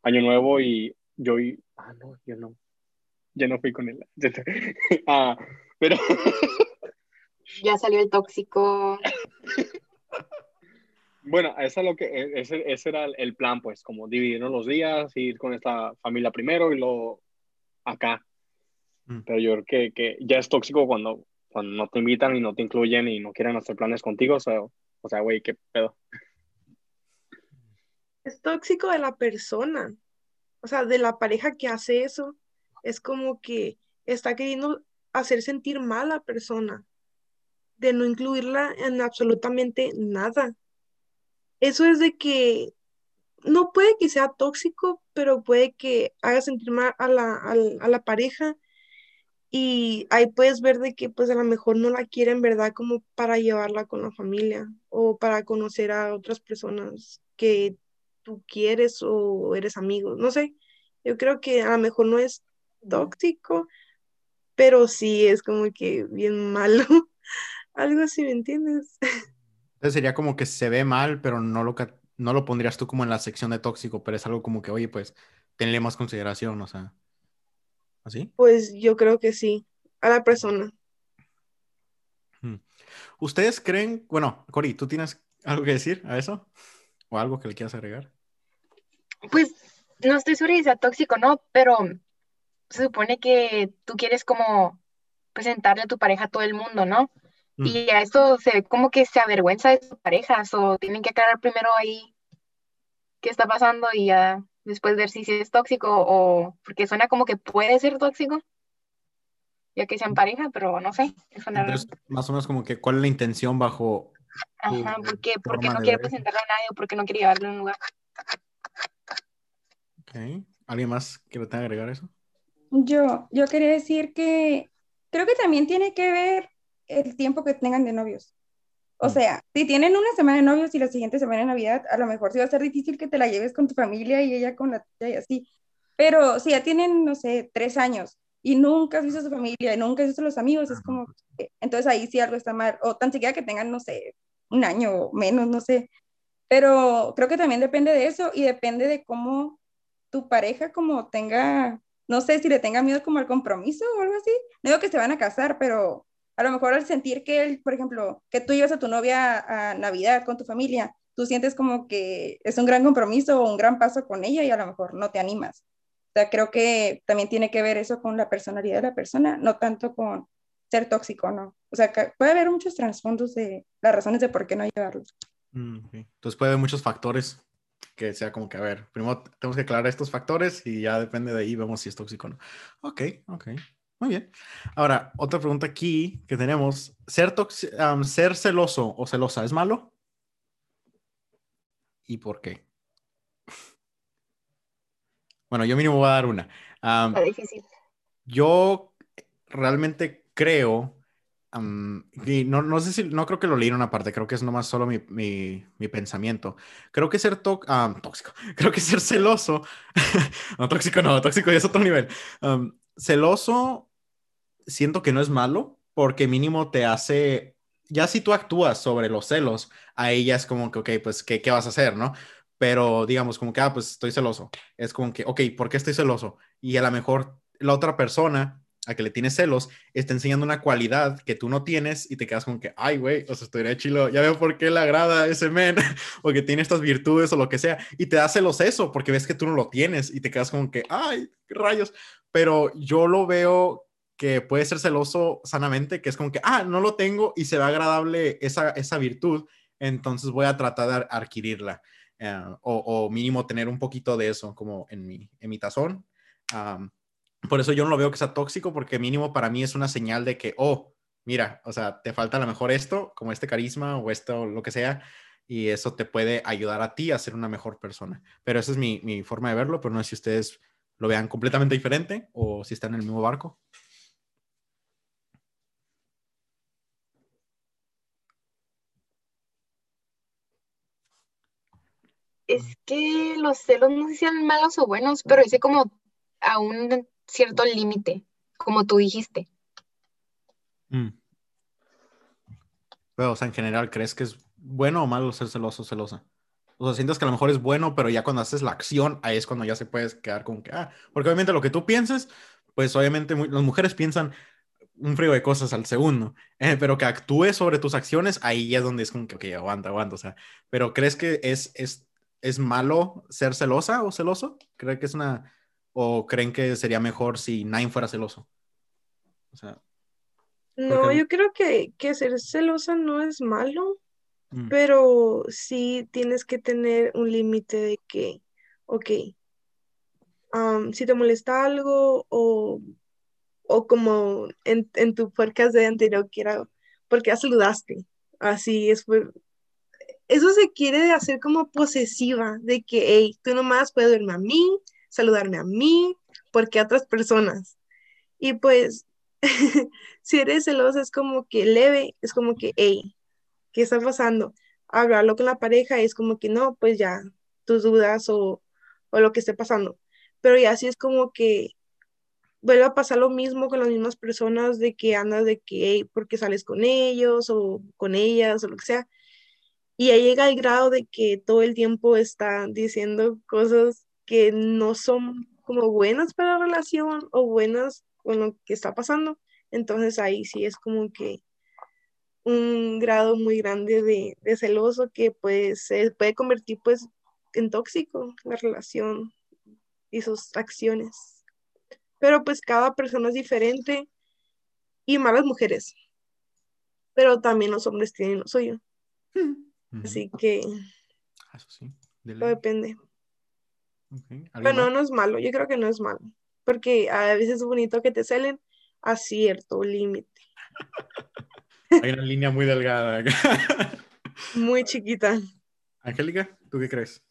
Año Nuevo y yo y... Ah, no, yo no. Yo no fui con él. ah, pero... Ya salió el tóxico. Bueno, eso es lo que, e, ese, ese era el, el plan, pues, como dividirnos los días, ir con esta familia primero y luego acá. Mm. Pero yo creo que, que ya es tóxico cuando, cuando no te invitan y no te incluyen y no quieren hacer planes contigo. O sea, o sea, güey, qué pedo. Es tóxico de la persona, o sea, de la pareja que hace eso. Es como que está queriendo hacer sentir mal a la persona, de no incluirla en absolutamente nada. Eso es de que no puede que sea tóxico, pero puede que haga sentir mal a la, a pareja. Y ahí puedes ver de que pues a lo mejor no la quiere en verdad como para llevarla con la familia o para conocer a otras personas que tú quieres o eres amigo, no sé, yo creo que a lo mejor no es tóxico, pero sí es como que bien malo, algo así, ¿me entiendes? Entonces sería como que se ve mal, pero no lo, no lo pondrías tú como en la sección de tóxico, pero es algo como que, oye, pues, tenle más consideración, o sea, ¿así? Pues yo creo que sí, a la persona. ¿Ustedes creen, bueno, Cori, tú tienes ¿Algo que decir a eso? ¿O algo que le quieras agregar? Pues no estoy segura si sea tóxico, ¿no? Pero se supone que tú quieres como presentarle a tu pareja a todo el mundo, ¿no? Mm. Y a eso se ve como que se avergüenza de sus parejas o tienen que aclarar primero ahí qué está pasando y ya después ver si, es tóxico o porque suena como que puede ser tóxico, ya que sean pareja, pero no sé. Suena raro. Entonces, más o menos como que, ¿cuál es la intención bajo Ajá, ¿por qué? ¿Por qué forma no quiere ver eso? presentarlo a nadie o por qué no quiere llevarlo a un lugar? Ok. ¿Alguien más que le tenga que agregar eso? Yo, yo quería decir que creo que también tiene que ver el tiempo que tengan de novios. O Mm. sea, si tienen una semana de novios y la siguiente semana de Navidad, a lo mejor sí va a ser difícil que te la lleves con tu familia y ella con la tuya y así. Pero si ya tienen, no sé, tres años y nunca has visto a su familia y nunca has visto a los amigos, es como, que- entonces ahí sí algo está mal. O tan siquiera que tengan, no sé, un año o menos, no sé. Pero creo que también depende de eso y depende de cómo tu pareja como tenga, no sé si le tenga miedo como al compromiso o algo así. No digo que se van a casar, pero a lo mejor al sentir que él, por ejemplo, que tú llevas a tu novia a Navidad con tu familia, tú sientes como que es un gran compromiso o un gran paso con ella y a lo mejor no te animas. O sea, creo que también tiene que ver eso con la personalidad de la persona, no tanto con ser tóxico, ¿no? O sea, que puede haber muchos trasfondos de las razones de por qué no llevarlo. Mm. Entonces puede haber muchos factores que sea como que, a ver, primero tenemos que aclarar estos factores y ya depende de ahí, vemos si es tóxico o no. Ok, ok. Muy bien. Ahora, otra pregunta aquí que tenemos. ¿Ser, am, ser celoso o celosa es malo? ¿Y por qué? Bueno, yo mínimo voy a dar una. Está difícil. yo realmente creo, y no, no sé si, no creo que lo leí en una parte, creo que es nomás solo mi, mi, mi pensamiento. Creo que ser tóxico, creo que ser celoso, no tóxico no, tóxico ya es otro nivel. Celoso, siento que no es malo, porque mínimo te hace, ya si tú actúas sobre los celos, ahí ya es como que, ok, pues, ¿qué, qué vas a hacer, no? Pero digamos, como que, ah, pues estoy celoso. Es como que, ok, ¿por qué estoy celoso? Y a lo mejor la otra persona a que le tienes celos está enseñando una cualidad que tú no tienes y te quedas como que, ay, güey, o sea, estoy chilo, ya veo por qué le agrada ese men, o que tiene estas virtudes o lo que sea, y te da celos eso, porque ves que tú no lo tienes y te quedas como que, ay, rayos, pero yo lo veo que puede ser celoso sanamente, que es como que, ah, no lo tengo y se ve agradable esa, esa virtud, entonces voy a tratar de adquirirla, eh, o, o mínimo tener un poquito de eso como en mi, en mi tazón. Por eso yo no lo veo que sea tóxico, porque mínimo para mí es una señal de que, oh, mira, o sea, te falta a lo mejor esto, como este carisma o esto, lo que sea, y eso te puede ayudar a ti a ser una mejor persona. Pero esa es mi, mi forma de verlo, pero no sé si ustedes lo vean completamente diferente o si están en el mismo barco. Es que los celos no sé sean malos o buenos, pero dice como a un cierto límite, como tú dijiste. Mm. Pero, o sea, en general, ¿crees que es bueno o malo ser celoso o celosa? O sea, sientes que a lo mejor es bueno, pero ya cuando haces la acción, ahí es cuando ya se puedes quedar como que, ah, porque obviamente lo que tú pienses, pues obviamente las mujeres piensan un frío de cosas al segundo, eh, pero que actúes sobre tus acciones, ahí ya es donde es como que, ok, aguanta, aguanta, o sea, pero ¿crees que es, es, es malo ser celosa o celoso? ¿Creen que es una, o creen que sería mejor si nadie fuera celoso? O sea, No, yo creo que, que ser celosa no es malo, mm, pero sí tienes que tener un límite de que, ok, si te molesta algo o, o como en, en tu podcast de anterior que era porque ya saludaste, así es, fue- eso se quiere hacer como posesiva, de que, hey, tú nomás puedes verme a mí, saludarme a mí, porque a otras personas. Y pues, si eres celosa es como que leve, es como que, hey, ¿qué está pasando? Hablarlo con la pareja es como que no, pues ya, tus dudas o, o lo que esté pasando. Pero ya sí es como que vuelve a pasar lo mismo con las mismas personas de que andas de que, hey, porque sales con ellos o con ellas o lo que sea. Y ya llega al grado de que todo el tiempo están diciendo cosas que no son como buenas para la relación o buenas con lo que está pasando. Entonces ahí sí es como que un grado muy grande de, celoso que pues se puede convertir pues en tóxico la relación y sus acciones. Pero pues cada persona es diferente y malas mujeres. Pero también los hombres tienen lo suyo. Así que Ah, Eso sí. todo depende. Ok. ¿Alguien Pero no, más? no es malo. Yo creo que no es malo. Porque a veces es bonito que te celen a cierto límite. Hay una línea muy delgada. Muy chiquita. Angélica, ¿tú qué crees?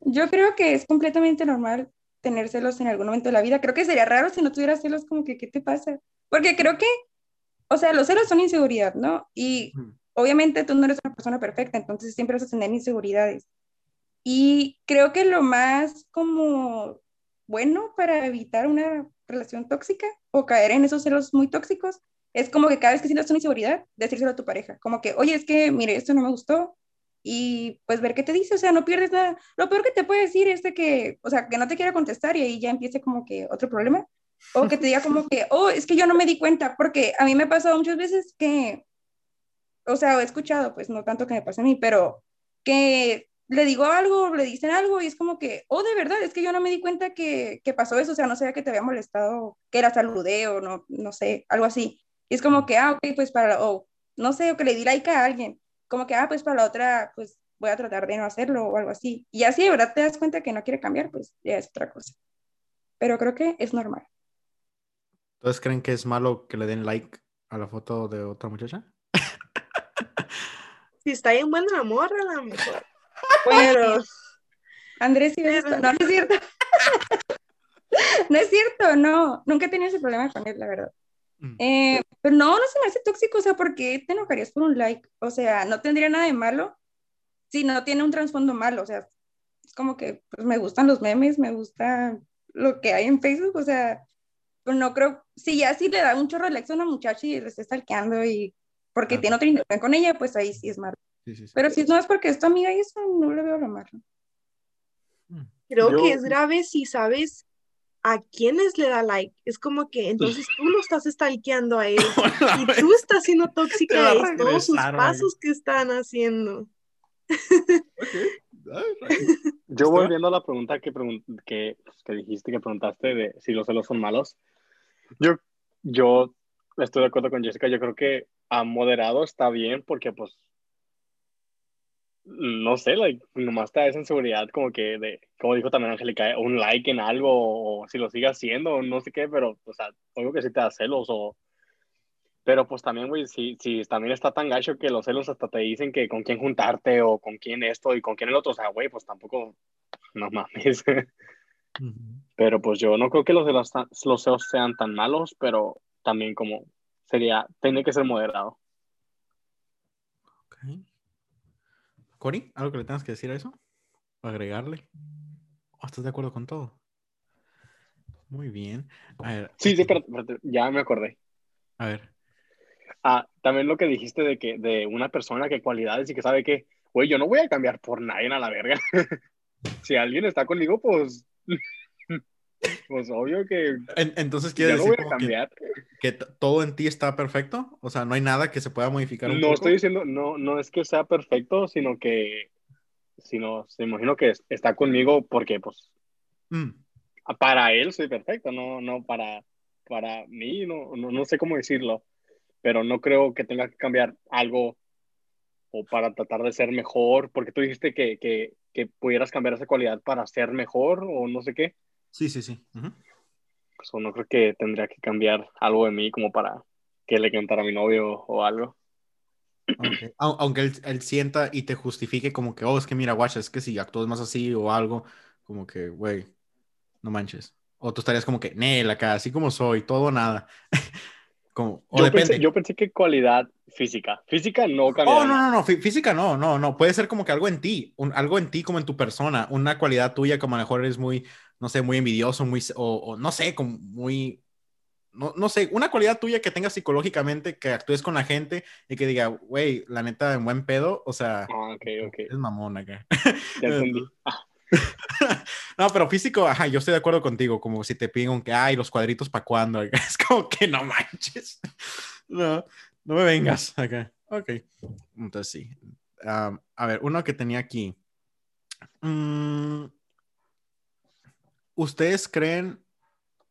Yo creo que es completamente normal tener celos en algún momento de la vida. Creo que sería raro si no tuvieras celos, como que, ¿qué te pasa? Porque creo que, o sea, los celos son inseguridad, ¿no? Y Ujú. obviamente tú no eres una persona perfecta, entonces siempre vas a tener inseguridades. Y creo que lo más como bueno para evitar una relación tóxica o caer en esos celos muy tóxicos es como que cada vez que sientas una inseguridad, decírselo a tu pareja, como que, oye, es que, mire, esto no me gustó, y pues ver qué te dice, o sea, no pierdes nada. Lo peor que te puede decir es de que, o sea, que no te quiera contestar y ahí ya empiece como que otro problema, o que te diga como que, oh, es que yo no me di cuenta, porque a mí me ha pasado muchas veces que, o sea, he escuchado, pues no tanto que me pase a mí, pero que le digo algo, le dicen algo y es como que, oh, de verdad, es que yo no me di cuenta que, que pasó eso, o sea, no sabía que te había molestado, que era saludé o no, no sé, algo así. Y es como que, ah, ok, pues para, o no sé, o que le di like a alguien, como que, ah, pues para la otra, pues voy a tratar de no hacerlo o algo así. Y así de verdad te das cuenta que no quiere cambiar, pues ya es otra cosa. Pero creo que es normal. ¿Ustedes creen que es malo que le den like a la foto de otra muchacha? Si está bien buena la morra, a lo mejor. Pero Andrés, ¿sí ves esto? No, no es cierto. no es cierto, no. Nunca he tenido ese problema con él, la verdad. Mm. Eh, pero no, no se me hace tóxico, o sea, ¿por qué te enojarías por un like? O sea, no tendría nada de malo si no tiene un trasfondo malo, o sea, es como que pues, me gustan los memes, me gusta lo que hay en Facebook, o sea, pues no creo, si ya sí le da un chorro de likes a una muchacha y le está stalkeando y porque tiene otra intención con ella, pues ahí sí es malo. Sí, sí, sí. Pero si no es porque es tu amiga y eso, no le veo lo malo. Mm. creo Yo- que es grave si sabes a quiénes le da like. Es como que entonces tú lo estás stalkeando a él y tú estás siendo tóxica a todos sus pasos que están haciendo. Yo volviendo a la pregunta que, pregun- que, pues, que dijiste, que preguntaste de si los celos son malos, yo, yo estoy de acuerdo con Jessica, yo creo que a moderado está bien porque pues, no sé, like, nomás te da esa inseguridad como que de, como dijo también Angélica, eh, un like en algo o si lo sigue haciendo no sé qué, pero, o sea, obvio que sí te da celos o... Pero pues también, güey, si, si también está tan gacho que los celos hasta te dicen que con quién juntarte o con quién esto y con quién el otro, o sea, güey, pues tampoco, no mames. Pero pues yo no creo que los de los, los celos sean tan malos, pero también como sería, tiene que ser moderado. Ok. Cori, ¿algo que le tengas que decir a eso? ¿O agregarle? ¿O estás de acuerdo con todo? Muy bien. A ver, Sí, sí, espérate, espérate, ya me acordé. a ver. Ah, también lo que dijiste de que de una persona que cualidades y que sabe que, güey, yo no voy a cambiar por nadie a la verga. si alguien está conmigo, pues, pues obvio que En- entonces quiere decir voy a que, cambiar. que t- todo en ti está perfecto. O sea, no hay nada que se pueda modificar un No poco. estoy diciendo, no, no es que sea perfecto, sino que, sino, se imagino que es- está conmigo porque, pues, Mm, para él soy perfecto, no, no para, para mí, no, no, no sé cómo decirlo, pero no creo que tenga que cambiar algo o para tratar de ser mejor, porque tú dijiste que, que, que pudieras cambiar esa cualidad para ser mejor o no sé qué, Sí, sí, sí. Ujú. pues no creo que tendría que cambiar algo de mí como para que le cantara a mi novio o algo. Ok. Au- Aunque él, él sienta y te justifique como que, oh, es que mira, guacha, es que si actúas más así o algo, como que, güey, no manches. O tú estarías como que, Nel, acá, así como soy, todo nada. como, o Yo depende. pensé, yo pensé que cualidad física, física no cambia. Oh, no, no, no, fí- física no, no, no, puede ser como que algo en ti, un- algo en ti como en tu persona, una cualidad tuya como a lo mejor eres muy, no sé, muy envidioso, muy, o, o no sé, como muy, no, no sé, una cualidad tuya que tengas psicológicamente, que actúes con la gente y que diga, güey, la neta, en buen pedo, o sea, Ah, ok, ok, es mamón acá. ya entendí. No, pero físico, ajá, yo estoy de acuerdo contigo, como si te piden que, ay, los cuadritos para cuándo, es como que no manches. No, no me vengas acá. Ok. Entonces sí. A ver, uno que tenía aquí. Mm, ¿Ustedes creen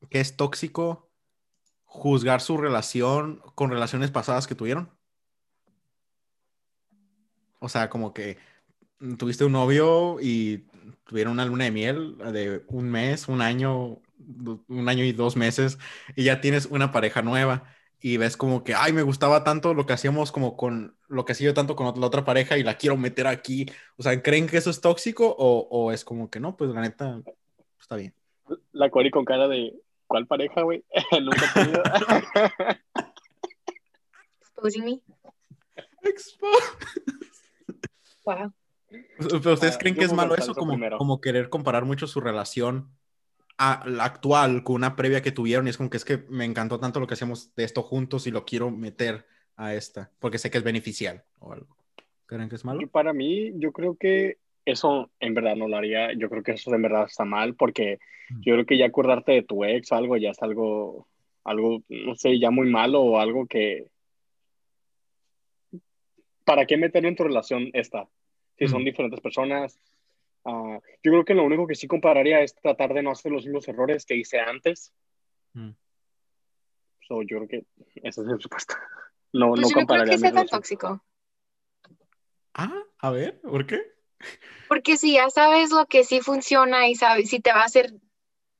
que es tóxico juzgar su relación con relaciones pasadas que tuvieron? O sea, como que tuviste un novio y tuvieron una luna de miel de un mes, un año, un año y dos meses, y ya tienes una pareja nueva y ves como que, ay, me gustaba tanto lo que hacíamos como con lo que hacía yo tanto con la otra pareja y la quiero meter aquí. O sea, ¿creen que eso es tóxico o, o es como que no? Pues la neta, está bien. La Cori con cara de, ¿cuál pareja, güey? Nunca he tenido. Exposing me. Expo. Wow. ¿Pero ustedes Ah, creen que es malo eso? Como, primero. como querer comparar mucho su relación a la actual con una previa que tuvieron y es como que es que me encantó tanto lo que hacíamos de esto juntos y lo quiero meter a esta porque sé que es beneficial o algo. ¿Creen que es malo? Para mí, yo creo que eso en verdad no lo haría. Yo creo que eso en verdad está mal porque Mm. yo creo que ya acordarte de tu ex o algo ya es algo, algo, no sé, ya muy malo o algo que... ¿Para qué meterlo en tu relación esta? Si son Mm. diferentes personas. Ah, yo creo que lo único que sí compararía es tratar de no hacer los mismos errores que hice antes. Mm. So, yo creo que esa es mi respuesta. No, Pues no yo no creo compararía que sea tan tóxico. Ah, a ver, ¿por qué? Porque si ya sabes lo que sí funciona y sabes si te va a hacer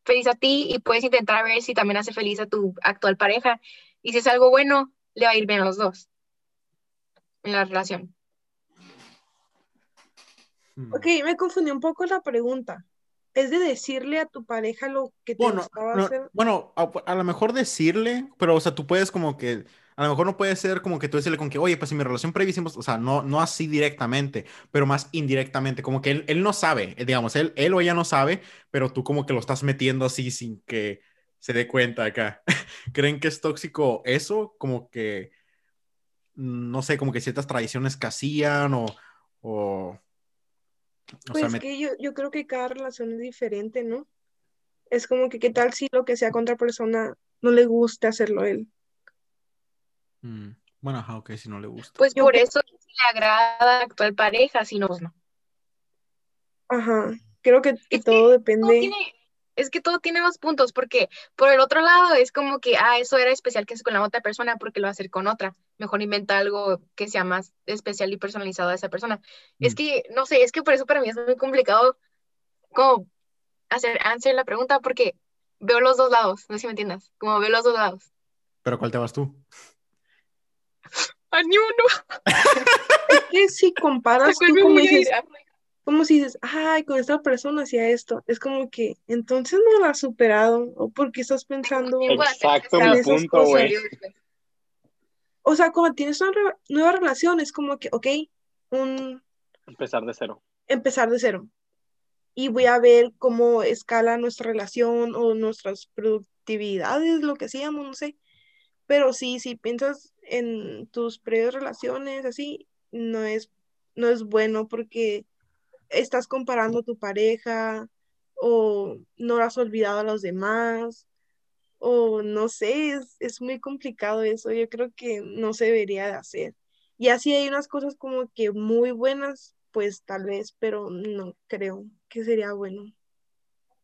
feliz a ti y puedes intentar ver si también hace feliz a tu actual pareja. Y si es algo bueno, le va a ir bien a los dos en la relación. Mm. Ok, me confundí un poco la pregunta. ¿Es de decirle a tu pareja lo que te Bueno, gustaba no, hacer? bueno, a, a lo mejor decirle, pero o sea, tú puedes como que, a lo mejor no puede ser como que tú decirle con que, oye, pues si mi relación previa hicimos, o sea, no, no así directamente, pero más indirectamente, como que él, él no sabe, eh, digamos, él, él o ella no sabe, pero tú como que lo estás metiendo así sin que se dé cuenta acá. ¿Creen que es tóxico eso? Como que, no sé, como que ciertas tradiciones que hacían o, o, o Pues sea, me- que yo, yo creo que cada relación es diferente, ¿no? Es como que qué tal si lo que sea con otra persona no le gusta hacerlo a él. mm, bueno, ajá, ok, si no le gusta. Pues Yo por creo- eso si le agrada a la actual pareja, si no, pues no. Ajá, creo que, que todo Todo depende. tiene- es que todo tiene dos puntos, porque por el otro lado es como que, ah, eso era especial que es con la otra persona porque lo va a hacer con otra. Mejor inventa algo que sea más especial y personalizado a esa persona. Es Mm. que, no sé, es que por eso para mí es muy complicado como hacer answer la pregunta porque veo los dos lados, no sé si me entiendas, como veo los dos lados. Pero ¿cuál te vas tú? A ni uno. Es que si comparas ¿A cuál tú como dices, como si dices, ay, con esta persona hacía esto, es como que entonces no la has superado, o porque estás pensando, Exacto, esas mi cosas, punto, güey. o sea, cuando tienes una re- nueva relación, es como que, ok, un Empezar de cero. empezar de cero. Y voy a ver cómo escala nuestra relación o nuestras productividades, lo que hacíamos, no sé. Pero sí, si piensas en tus previas relaciones, así, no es, no es bueno porque estás comparando a tu pareja o no has olvidado a los demás o no sé, es, es muy complicado eso. Yo creo que no se debería de hacer. Y así hay unas cosas como que muy buenas, pues tal vez, pero no creo que sería bueno.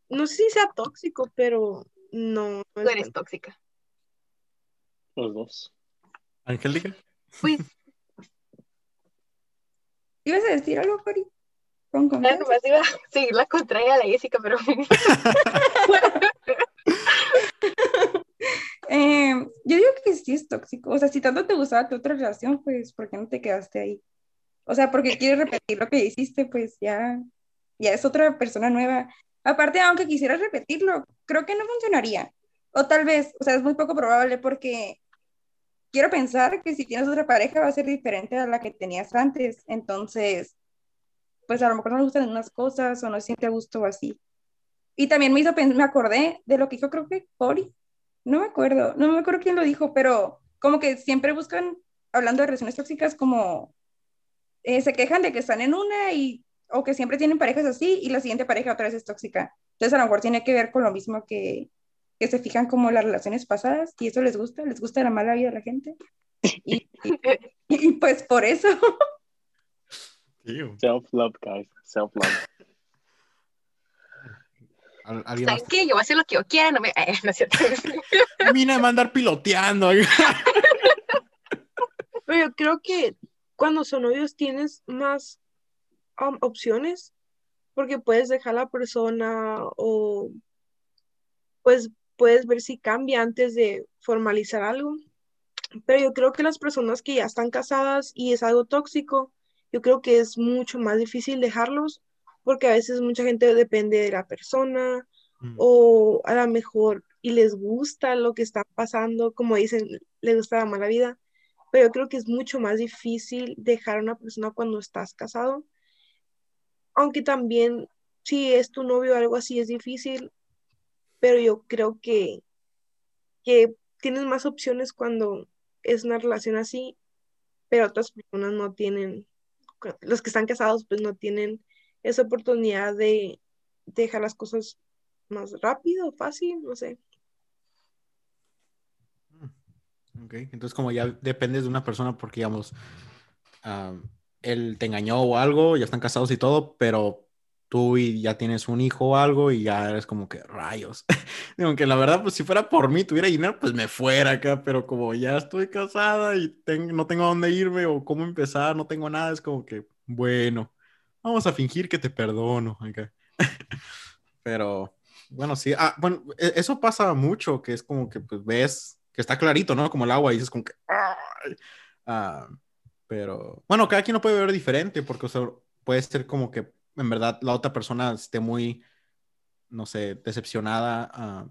No sé si sea tóxico, pero no, no Tú es eres bueno. tóxica. Los dos. Angélica. Pues, ¿Ibas a decir algo, Cori? Con ya confianza. nomás iba a seguir la contraria a la Jessica, pero Eh, yo digo que sí es tóxico. O sea, si tanto te gustaba tu otra relación, pues, ¿por qué no te quedaste ahí? O sea, porque quieres repetir lo que hiciste, pues ya, ya es otra persona nueva. Aparte, aunque quisieras repetirlo, creo que no funcionaría. O tal vez, o sea, es muy poco probable porque quiero pensar que si tienes otra pareja va a ser diferente a la que tenías antes. Entonces, pues a lo mejor no le gustan unas cosas o no se siente a gusto o así. Y también me hizo me acordé de lo que dijo, creo que Cory, no me acuerdo, no me acuerdo quién lo dijo, pero como que siempre buscan, hablando de relaciones tóxicas, como eh, se quejan de que están en una y, o que siempre tienen parejas así y la siguiente pareja otra vez es tóxica. Entonces a lo mejor tiene que ver con lo mismo que, que se fijan como las relaciones pasadas y eso les gusta, les gusta la mala vida de la gente. Y, y- y pues por eso. Self-love, guys. Self-love. ¿al- ¿Alguien más? ¿Saben qué? Yo voy a hacer lo que yo quiera, no me... eh, no es cierto. Mina me andar piloteando. Pero yo creo que cuando son novios tienes más um, opciones porque puedes dejar a la persona o pues puedes ver si cambia antes de formalizar algo. Pero yo creo que las personas que ya están casadas y es algo tóxico, yo creo que es mucho más difícil dejarlos porque a veces mucha gente depende de la persona Mm. o a lo mejor y les gusta lo que está pasando, como dicen, les gusta la mala vida, pero yo creo que es mucho más difícil dejar a una persona cuando estás casado, aunque también si es tu novio o algo así es difícil, pero yo creo que, que tienes más opciones cuando es una relación así, pero otras personas no tienen, los que están casados pues no tienen esa oportunidad de dejar las cosas más rápido, fácil, no sé. Ok, entonces como ya dependes de una persona porque, digamos, ah, él te engañó o algo, ya están casados y todo, pero tú y ya tienes un hijo o algo y ya eres como que rayos. Digo que la verdad, pues si fuera por mí, tuviera dinero, pues me fuera acá, pero como ya estoy casada y no tengo a dónde irme o cómo empezar, no tengo nada, es como que, bueno, vamos a fingir que te perdono acá. Pero, bueno, sí, ah, bueno, e- eso pasa mucho, que es como que pues ves que está clarito, ¿no? Como el agua y dices como que... Ah, pero, bueno, cada quien lo puede ver diferente porque, o sea, puede ser como que en verdad la otra persona esté muy, no sé, decepcionada ah,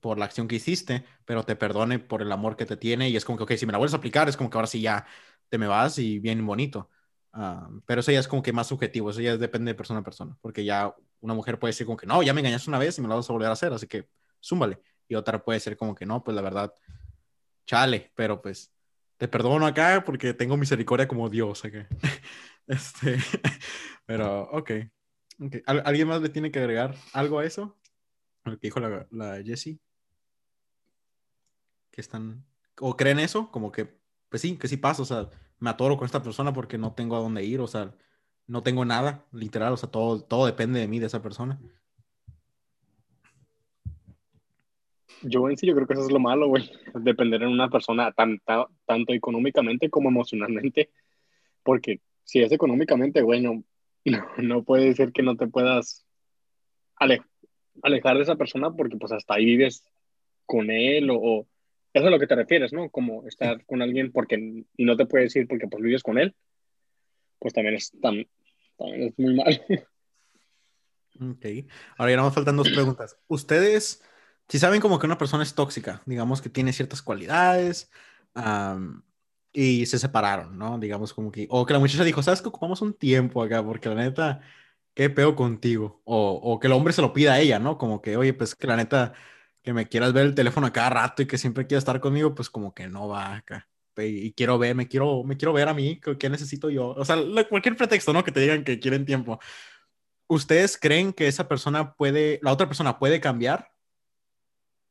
por la acción que hiciste, pero te perdone por el amor que te tiene y es como que, ok, si me la vuelves a aplicar, es como que ahora sí ya te me vas y bien bonito. Ah, pero eso ya es como que más subjetivo, eso ya depende de persona a persona, porque ya una mujer puede decir como que no, ya me engañaste una vez y me lo vas a volver a hacer, así que zúmbale. Y otra puede ser como que no, pues la verdad, chale, pero pues te perdono acá porque tengo misericordia como Dios acá. Este, pero ok. ok. ¿Al- ¿Alguien más le tiene que agregar algo a eso? Lo que dijo la, la Jessie. Que están, o creen eso, como que, pues sí, que sí pasa, o sea, me atoro con esta persona porque no tengo a dónde ir, o sea, no tengo nada, literal, o sea, todo, todo depende de mí, de esa persona. Yo en sí, yo creo que eso es lo malo, güey. Depender en una persona tan, ta- tanto económicamente como emocionalmente. Porque si es económicamente, güey, no, no, puede ser que no te puedas ale- alejar de esa persona porque pues hasta ahí vives con él o, o- eso es a lo que te refieres, ¿no? Como estar con alguien porque y no te puedes ir porque pues vives con él, pues también es, tam- también es muy mal. Ok. Ahora ya nos faltan dos preguntas. Ustedes, si saben como que una persona es tóxica, digamos que tiene ciertas cualidades am, y se separaron, ¿no? Digamos como que, o que la muchacha dijo, ¿sabes que ocupamos un tiempo acá? Porque la neta, qué peo contigo. O, o que el hombre se lo pida a ella, ¿no? Como que, oye, pues que la neta, que me quieras ver el teléfono a cada rato y que siempre quieras estar conmigo, pues como que no va acá. Y, quiero ver, me quiero, me quiero ver a mí, ¿qué necesito yo? O sea, cualquier pretexto, ¿no? Que te digan que quieren tiempo. ¿Ustedes creen que esa persona puede, la otra persona puede cambiar?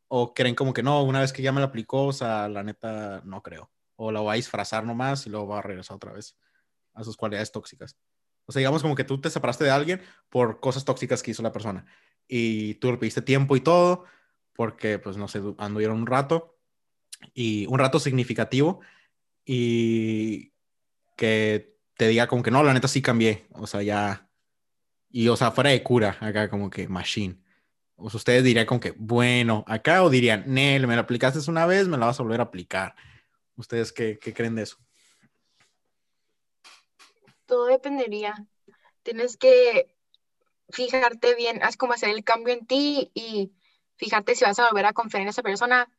¿O creen como que no, una vez que ya me la aplicó, o sea, la neta, no creo? ¿O la va a disfrazar nomás y luego va a regresar otra vez a sus cualidades tóxicas? O sea, digamos como que tú te separaste de alguien por cosas tóxicas que hizo la persona y tú le pediste tiempo y todo porque, pues, no sé, du- anduvieron un rato y un rato significativo y que te diga como que no, la neta sí cambié, o sea, ya y, o sea, fuera de cura, acá como que machine. O sea, ustedes dirían como que, bueno, acá o dirían, Nel, me la aplicaste una vez, me la vas a volver a aplicar. ¿Ustedes qué, qué creen de eso? Todo dependería. Tienes que fijarte bien, es como hacer el cambio en ti y fijarte si vas a volver a confiar en esa persona,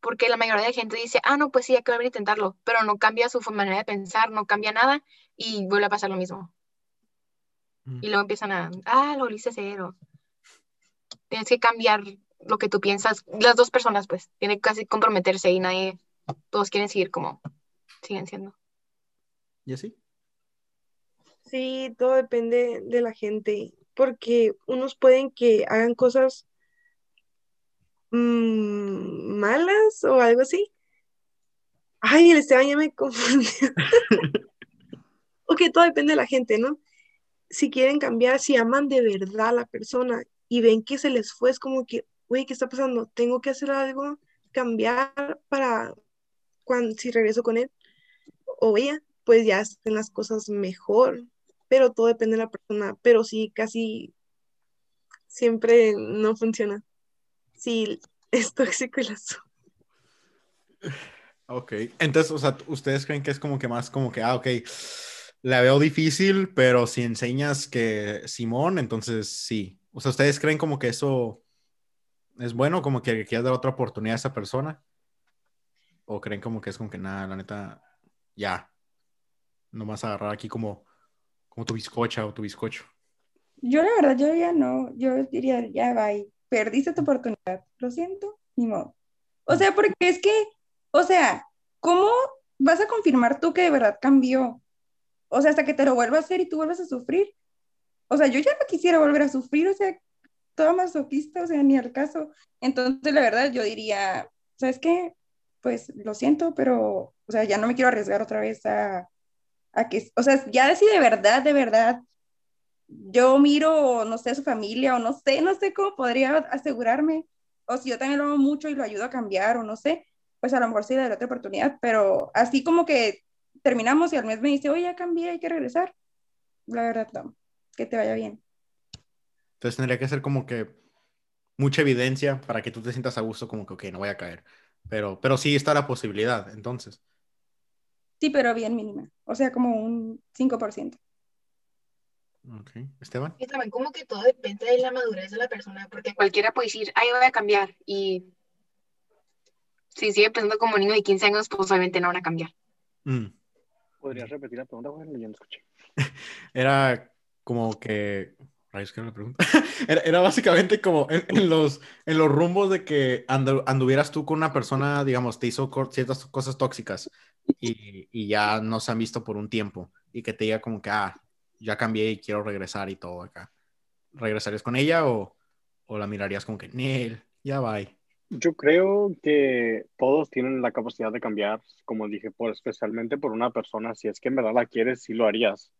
porque la mayoría de gente dice, ah, no, pues sí, hay que volver a intentarlo, pero no cambia su manera de pensar, no cambia nada y vuelve a pasar lo mismo. Mm. Y luego empiezan a, ah, lo volviste a hacer. o- Tienes que cambiar lo que tú piensas, las dos personas, pues, tienen que casi comprometerse y nadie, todos quieren seguir como siguen siendo. ¿Y así? Sí, todo depende de la gente, porque unos pueden que hagan cosas mm, malas o algo así, Ay, el Esteban ya me confundió. ok, todo depende de la gente, ¿no? Si quieren cambiar, si aman de verdad a la persona y ven que se les fue, es como que, güey, ¿qué está pasando? Tengo que hacer algo, cambiar para cuando, si regreso con él o ella, pues ya estén las cosas mejor. Pero todo depende de la persona. Pero sí, casi siempre no funciona. Sí, es tóxico el asunto. Ok, entonces, o sea, ustedes creen que es como que más como que, ah, ok, la veo difícil, pero si enseñas que Simón, entonces sí. O sea, ustedes creen como que eso es bueno, como que quieras dar otra oportunidad a esa persona. O creen como que es como que nada, la neta, ya. No vas a agarrar aquí como, como tu bizcocha o tu bizcocho. Yo la verdad, yo ya no, yo diría, ya va, perdiste tu oportunidad, lo siento, ni modo. O sea, porque es que, o sea, ¿cómo vas a confirmar tú que de verdad cambió? O sea, hasta que te lo vuelva a hacer y tú vuelvas a sufrir. O sea, yo ya no quisiera volver a sufrir, o sea, toda masoquista, o sea, ni al caso. Entonces, la verdad, yo diría, ¿sabes qué? Pues lo siento, pero, o sea, ya no me quiero arriesgar otra vez a, a que, o sea, ya si de verdad, de verdad yo miro, no sé, su familia o no sé, no sé cómo podría asegurarme, o si yo también lo amo mucho y lo ayudo a cambiar o no sé, pues a lo mejor sí le daré otra oportunidad, pero así como que terminamos y al mes me dice, oye, ya cambié, hay que regresar. La verdad, no, que te vaya bien. Entonces tendría que ser como que mucha evidencia para que tú te sientas a gusto, como que, ok, no voy a caer. Pero, pero sí está la posibilidad, entonces. Sí, pero bien mínima. O sea, como un 5%. Ok, Esteban. Y también como que todo depende de la madurez de la persona, porque cualquiera puede decir, ay, voy a cambiar, y si sigue pensando como niño de 15 años, pues obviamente no van a cambiar. Mm. ¿Podrías repetir la pregunta? Bueno, yo no escuché. Era como que... Rayos, ¿qué era la pregunta? era, era, básicamente como en, en, los, en los rumbos de que andu, anduvieras tú con una persona, digamos, te hizo ciertas cosas tóxicas y, y ya no se han visto por un tiempo y que te diga como que, ah, ya cambié y quiero regresar y todo acá. ¿Regresarías con ella o, o la mirarías como que, Nel, ya va? Yo creo que todos tienen la capacidad de cambiar, como dije, por, especialmente por una persona. Si es que en verdad la quieres, sí lo harías.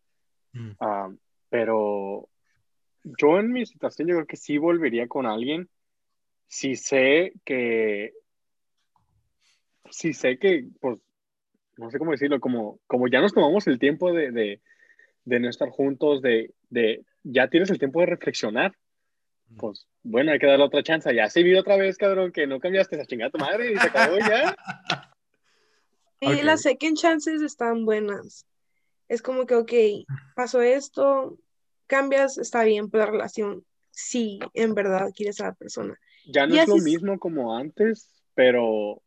Mm. Uh, pero yo en mi situación, yo creo que sí volvería con alguien si sé que, si sé que, pues, no sé cómo decirlo, como, como ya nos tomamos el tiempo de, de de no estar juntos, de, de ya tienes el tiempo de reflexionar, pues bueno, hay que darle otra chance. Ya se vio otra vez, cabrón, que no cambiaste esa chingada tu madre y se acabó ya. Sí, okay. las second chances están buenas. Es como que, ok, pasó esto, cambias, está bien, pero la relación, sí, en verdad quieres a la persona. Ya no y es lo mismo como antes, pero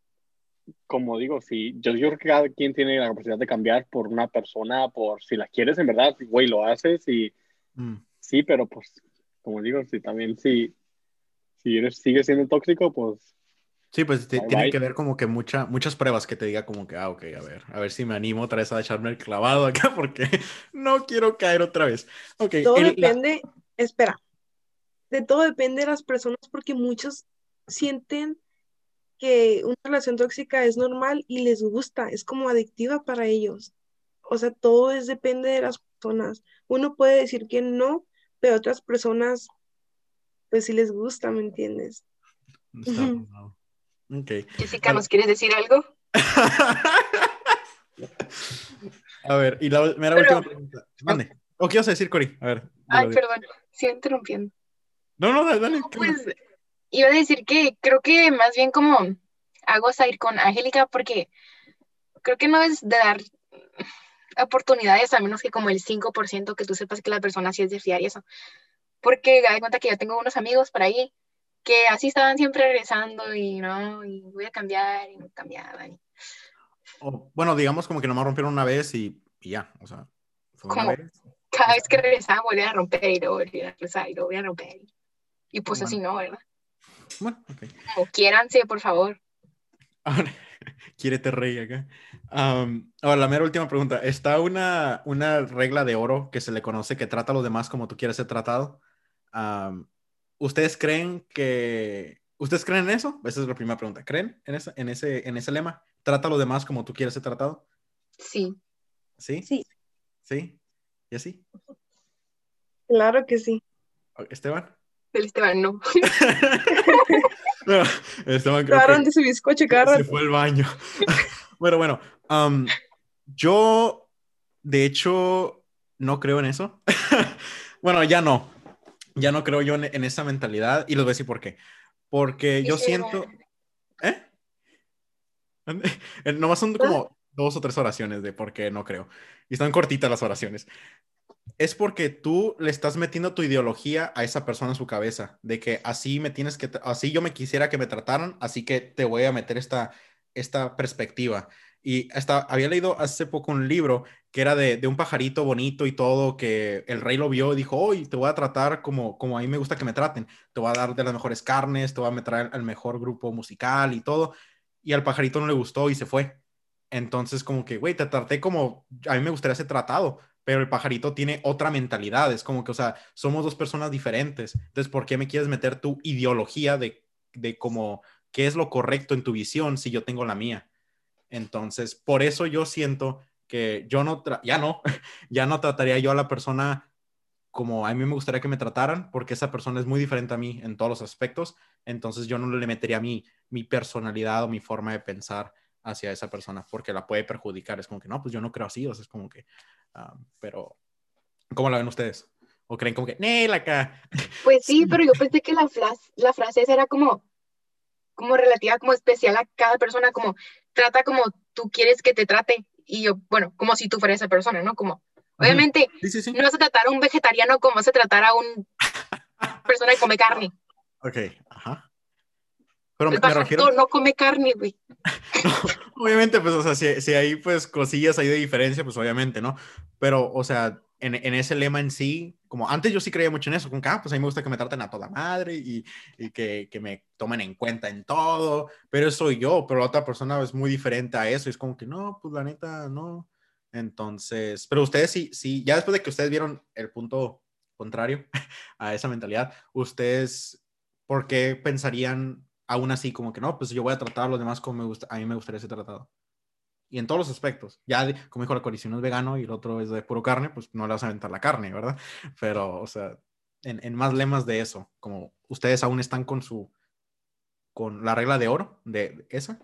como digo, si yo, yo creo que cada quien tiene la capacidad de cambiar por una persona, por si la quieres en verdad, güey, lo haces y mm. sí, pero pues, como digo, si también si, si eres, sigues siendo tóxico, pues... Sí, pues tiene que ver como que mucha, muchas pruebas que te diga como que, ah, ok, a ver, a ver si me animo otra vez a echarme el clavado acá porque no quiero caer otra vez. Okay, todo el, depende, la... espera, de todo depende de las personas porque muchos sienten que una relación tóxica es normal y les gusta, es como adictiva para ellos. O sea, todo es, depende de las personas. Uno puede decir que no, pero otras personas, pues sí les gusta, ¿me entiendes? Está, no. Okay. Jessica, ¿nos quieres decir algo? a ver, y la mera pero... última pregunta. Mande. ¿O qué ibas a decir, Cori? A ver. Ay, perdón, sigo interrumpiendo. No, no, dale. dale no, pues, iba a decir que creo que más bien como hago a ir con Angélica porque creo que no es de dar oportunidades a menos que como el 5% que tú sepas que la persona sí es de fiar y eso. Porque da cuenta que yo tengo unos amigos por ahí que así estaban siempre regresando y no, y voy a cambiar y no cambiaban. O, bueno, digamos como que nomás rompieron una vez y, y ya, o sea, fue una vez. Cada vez que regresaban volvían a romper y luego volvían a regresar y luego volvían a romper. Y pues bueno. así no, ¿verdad? Bueno, ok. Como quiéranse, por favor. Ahora, quiérete rey acá. Um, ahora, la mera última pregunta. ¿Está una, una regla de oro que se le conoce que trata a los demás como tú quieres ser tratado? Um, ¿Ustedes creen que... ¿Ustedes creen en eso? Esa es la primera pregunta. ¿Creen en, esa, en, ese, en ese lema? trata a los demás como tú quieres ser tratado. Sí. ¿Sí? Sí. ¿Sí? ¿Y así? Claro que sí. Esteban. El Esteban no. Esteban creo Claro, que de su bizcocho se fue al baño. bueno, bueno. am, yo, de hecho, no creo en eso. bueno, ya no. Ya no creo yo en, en esa mentalidad y les voy a decir por qué. Porque yo siento... ¿Eh? Eh, Nomás son como dos o tres oraciones de por qué no creo. Y están cortitas las oraciones. Es porque tú le estás metiendo tu ideología a esa persona en su cabeza, de que así me tienes que, así yo me quisiera que me trataran, así que te voy a meter esta, esta perspectiva. Y hasta había leído hace poco un libro que era de, un pajarito bonito y todo, que el rey lo vio y dijo, hoy te voy a tratar como, como a mí me gusta que me traten, te voy a dar de las mejores carnes, te voy a meter al mejor grupo musical y todo. Y al pajarito no le gustó y se fue. Entonces, como que, güey, te traté como a mí me gustaría ser tratado, pero el pajarito tiene otra mentalidad. Es como que, o sea, somos dos personas diferentes. Entonces, ¿por qué me quieres meter tu ideología de, de como qué es lo correcto en tu visión si yo tengo la mía? Entonces, por eso yo siento que yo no, ya no, ya no trataría yo a la persona como a mí me gustaría que me trataran, porque esa persona es muy diferente a mí en todos los aspectos. Entonces, yo no le metería mi, mi personalidad o mi forma de pensar hacia esa persona porque la puede perjudicar. Es como que no, pues yo no creo así, o sea, es como que, ah, pero, ¿cómo la ven ustedes? ¿O creen como que, Nel acá? Pues sí, pero yo pensé que la frase, la frase era como, como relativa, como especial a cada persona, como trata como tú quieres que te trate. Y yo, bueno, como si tú fueras esa persona, ¿no? Como, obviamente, Sí, sí, sí. no vas a tratar a un vegetariano como vas a tratar a una persona que come carne. Ok, ajá. Pero me, me refiero, no come carne, güey. obviamente, pues, o sea, si, si hay pues cosillas ahí de diferencia, pues obviamente, ¿no? Pero, o sea, en, en ese lema en sí, como antes yo sí creía mucho en eso, como que, ah, pues a mí me gusta que me traten a toda madre y, y que, que me tomen en cuenta en todo, pero soy yo, pero la otra persona es muy diferente a eso, y es como que, no, pues la neta, no. Entonces, pero ustedes sí, sí, ya después de que ustedes vieron el punto contrario a esa mentalidad, ustedes, ¿por qué pensarían aún así como que no, pues yo voy a tratar a los demás como me gusta, a mí me gustaría ser tratado? Y en todos los aspectos. Ya, de- como dijo la si uno es vegano y el otro es de puro carne, pues no le vas a aventar la carne, ¿verdad? Pero, o sea, en, en más lemas de eso, como ustedes aún están con su, con la regla de oro de esa,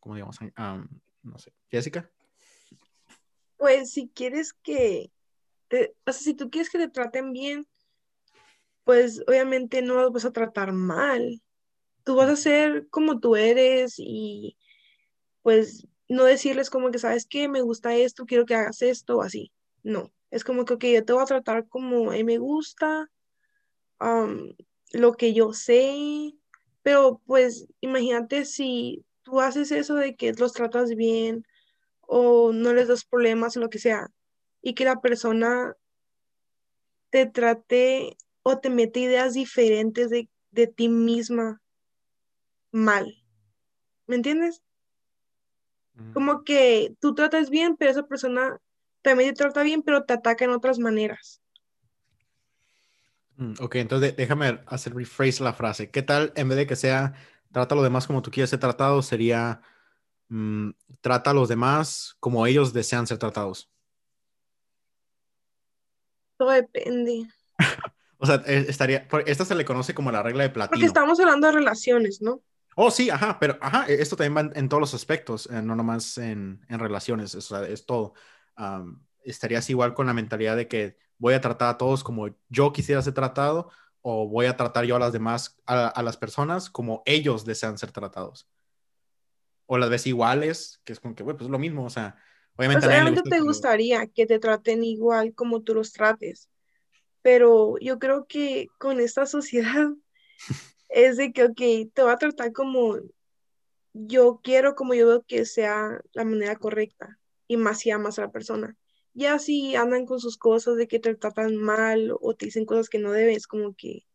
como digamos, um, no sé, Jessica. Pues si quieres que, te- o sea, si tú quieres que te traten bien, pues obviamente no los vas a tratar mal. Tú vas a ser como tú eres y pues no decirles como que, ¿sabes qué? Me gusta esto, quiero que hagas esto o así. No, es como que, ok, yo te voy a tratar como me gusta, lo que yo sé, pero pues imagínate si tú haces eso de que los tratas bien o no les das problemas o lo que sea, y que la persona te trate o te mete ideas diferentes de, de ti misma mal. ¿Me entiendes? Como que tú tratas bien, pero esa persona también te trata bien, pero te ataca en otras maneras. Mm, Ok, entonces déjame hacer rephrase la frase. ¿Qué tal en vez de que sea trata a los demás como tú quieres ser tratado, sería mm, trata a los demás como ellos desean ser tratados? Todo depende. O sea, eh, estaría, esta se le conoce como la regla de Porque platino. estamos hablando de relaciones, ¿no? Oh, sí, ajá, pero ajá, e- esto también va en, todos los aspectos, eh, no nomás en, en relaciones, o sea, es todo. Estarías igual con la mentalidad de que voy a tratar a todos como yo quisiera ser tratado o voy a tratar yo a las demás, a, a las personas como ellos desean ser tratados. O las ves iguales, que es como que, güey, pues es lo mismo, o sea, obviamente Pues obviamente gusta te gustaría que te traten igual como tú los trates, pero yo creo que con esta sociedad es de que, ok, te va a tratar como yo quiero, como yo veo que sea la manera correcta y más si amas a la persona. Ya si andan con sus cosas de que te tratan mal o te dicen cosas que no debes, como que,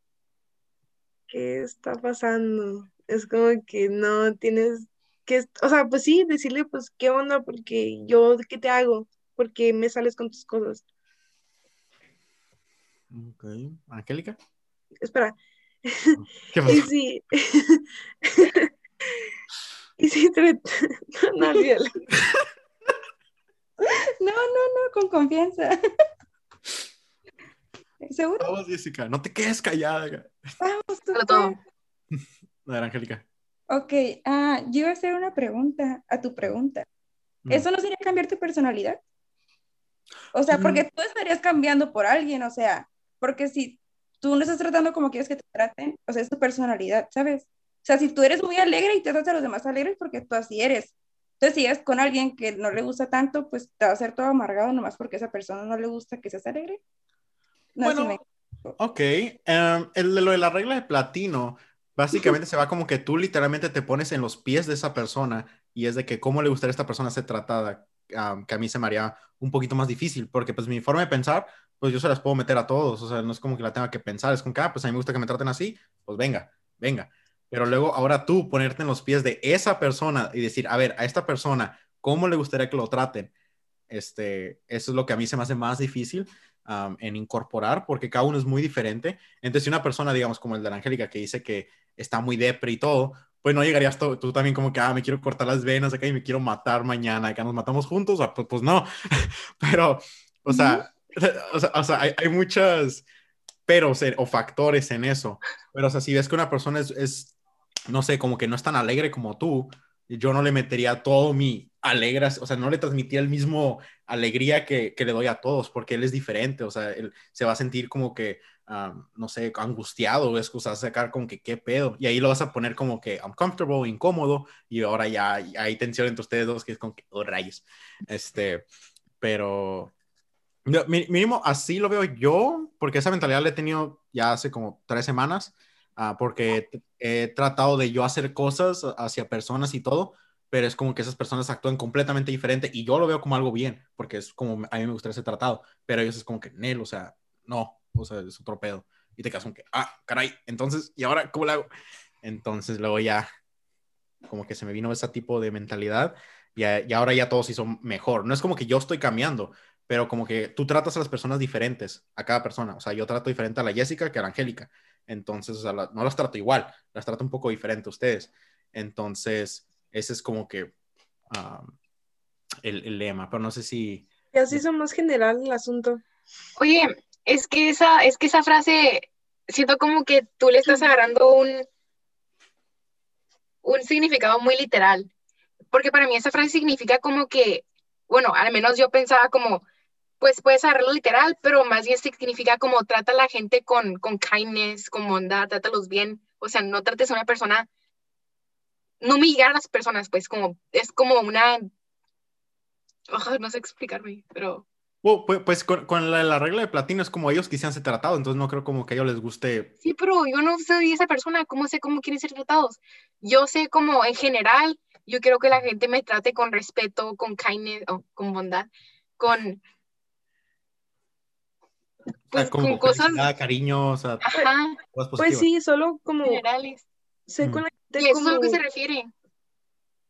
¿qué está pasando? Es como que no tienes que, o sea, pues sí, decirle, pues, ¿qué onda? Porque yo, ¿qué te hago? Porque me sales con tus cosas. Ok, Angélica. Espera, ¿Qué y pasó? sí, Y si te... No, olvídalo. No, no, no, con confianza. ¿Seguro? Vamos, Jessica, no te quedes callada. Vamos, tú. Todo. A ver, Angélica. Ok, ah, yo iba a hacer una pregunta a tu pregunta. Mm. ¿Eso no sería cambiar tu personalidad? O sea, porque tú estarías cambiando por alguien, o sea, porque si tú no estás tratando como quieres que te traten, o sea, es tu personalidad, ¿sabes? O sea, si tú eres muy alegre y te tratas a los demás alegres, porque tú así eres. Entonces, si es con alguien que no le gusta tanto, pues te va a hacer todo amargado nomás porque a esa persona no le gusta que seas alegre. No Bueno, me- Ok, em, el lo de la regla de platino, básicamente se va como que tú literalmente te pones en los pies de esa persona y es de que cómo le gustaría a esta persona ser tratada, am, que a mí se me haría un poquito más difícil, porque pues mi forma de pensar, pues yo se las puedo meter a todos, o sea, no es como que la tenga que pensar, es como que, ah, pues a mí me gusta que me traten así, pues venga, venga. Pero luego ahora tú ponerte en los pies de esa persona y decir, a ver, a esta persona, ¿cómo le gustaría que lo traten? Este, eso es lo que a mí se me hace más difícil um, en incorporar, porque cada uno es muy diferente. Entonces, si una persona, digamos, como el de la Angélica, que dice que está muy depre y todo, pues no llegarías tú, tú también como que, ah, me quiero cortar las venas acá y me quiero matar mañana, acá nos matamos juntos, ah, pues, pues no. Pero, o sea, o sea, o sea, hay, hay muchas peros o factores en eso. Pero, o sea, si ves que una persona es, es, no sé, como que no es tan alegre como tú, yo no le metería todo mi alegras, o sea, no le transmitía el mismo alegría que, que le doy a todos, porque él es diferente, o sea, él se va a sentir como que, ah, no sé, angustiado, es cosa, sacar como que qué pedo, y ahí lo vas a poner como que uncomfortable, incómodo, y ahora ya hay tensión entre ustedes dos, que es como que, oh, rayos, este, pero, no, mínimo así lo veo yo, porque esa mentalidad la he tenido ya hace como tres semanas, ah, porque he tratado de yo hacer cosas hacia personas y todo, pero es como que esas personas actúan completamente diferente y yo lo veo como algo bien, porque es como a mí me gustaría ser tratado, pero ellos es como que, Nel, o sea, no, o sea, es otro pedo. Y te quedas como que, ah, caray, entonces, ¿y ahora cómo lo hago? Entonces luego ya, como que se me vino ese tipo de mentalidad y, y ahora ya todo se hizo mejor. No es como que yo estoy cambiando, pero como que tú tratas a las personas diferentes, a cada persona. O sea, yo trato diferente a la Jessica que a la Angélica. Entonces, o sea, no las trato igual, las trato un poco diferente a ustedes. Entonces, ese es como que um, el, el lema, pero no sé si... Y así es más general el asunto. Oye, es que esa, es que esa frase, siento como que tú le estás agarrando un, un significado muy literal. Porque para mí esa frase significa como que, bueno, al menos yo pensaba como, pues puedes agarrarlo literal, pero más bien significa como trata a la gente con, con kindness, con bondad, trátalos bien. O sea, no trates a una persona, no humillar a las personas, pues como, es como una, Ugh, no sé explicarme, pero... Well, pues, pues con, con la, la regla de platino es como ellos quisieran ser tratados, entonces no creo como que a ellos les guste. Sí, pero yo no soy esa persona, ¿cómo sé cómo quieren ser tratados? Yo sé como en general, yo quiero que la gente me trate con respeto, con kindness, o con bondad, con, pues, con cosas, cariño, o sea, ajá, cosas Pues sí, solo como generales. sé Mm. con la Y gente eso es a lo que como, se refiere.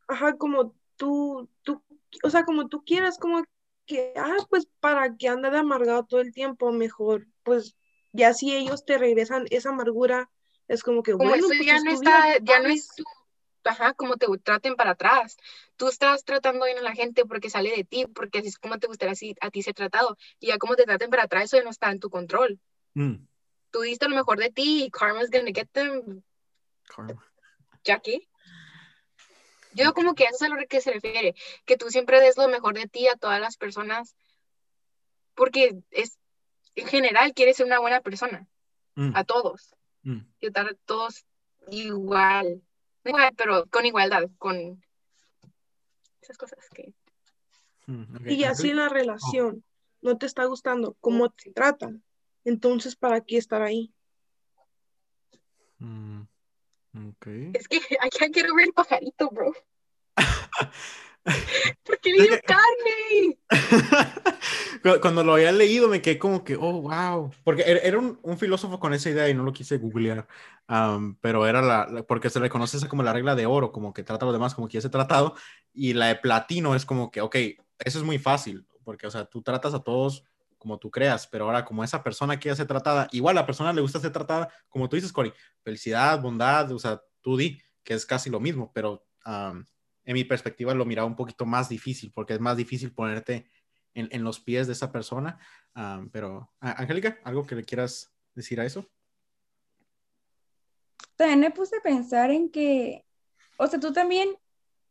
ajá, como tú, tú, o sea, como tú quieras, como que, ah, pues para que anda de amargado todo el tiempo, mejor, pues ya si ellos te regresan esa amargura, es como que, Como bueno, eso pues ya es no está, ya no es tu, ajá, como te traten para atrás. Tú estás tratando bien a la gente porque sale de ti, porque así es como te gustaría así- a ti ser tratado. Y ya como te traten para atrás, eso ya no está en tu control. Mm, Tú diste lo mejor de ti y karma's gonna get them, karma. Ya que. Yo como que eso es a lo que se refiere, que tú siempre des lo mejor de ti a todas las personas, porque es, en general quieres ser una buena persona, Mm, a todos, mm. y tratar a todos igual, no igual, pero con igualdad, con esas cosas que... Mm, ok. Y así la relación, no te está gustando cómo te tratan, entonces, ¿para qué estar ahí? Mm, ok. Es que I can't get over el pajarito, bro. ¿Por qué le Es dio que- carne? Cu- Cuando lo había leído me quedé como que, oh, wow. Porque era era un, un filósofo con esa idea y no lo quise googlear. Pero era la, la- porque se le conoce esa como la regla de oro, como que trata a los demás como quiere ser tratado. Y la de platino es como que, ok, eso es muy fácil, porque, o sea, tú tratas a todos como tú creas, pero ahora como esa persona quiere ser tratada, igual a la persona le gusta ser tratada, como tú dices, Cory, felicidad, bondad, o sea, tú di, que es casi lo mismo, pero en mi perspectiva lo miraba un poquito más difícil, porque es más difícil ponerte en, los pies de esa persona. Pero, Angélica, ¿algo que le quieras decir a eso? También me puse a pensar en que, o sea, tú también,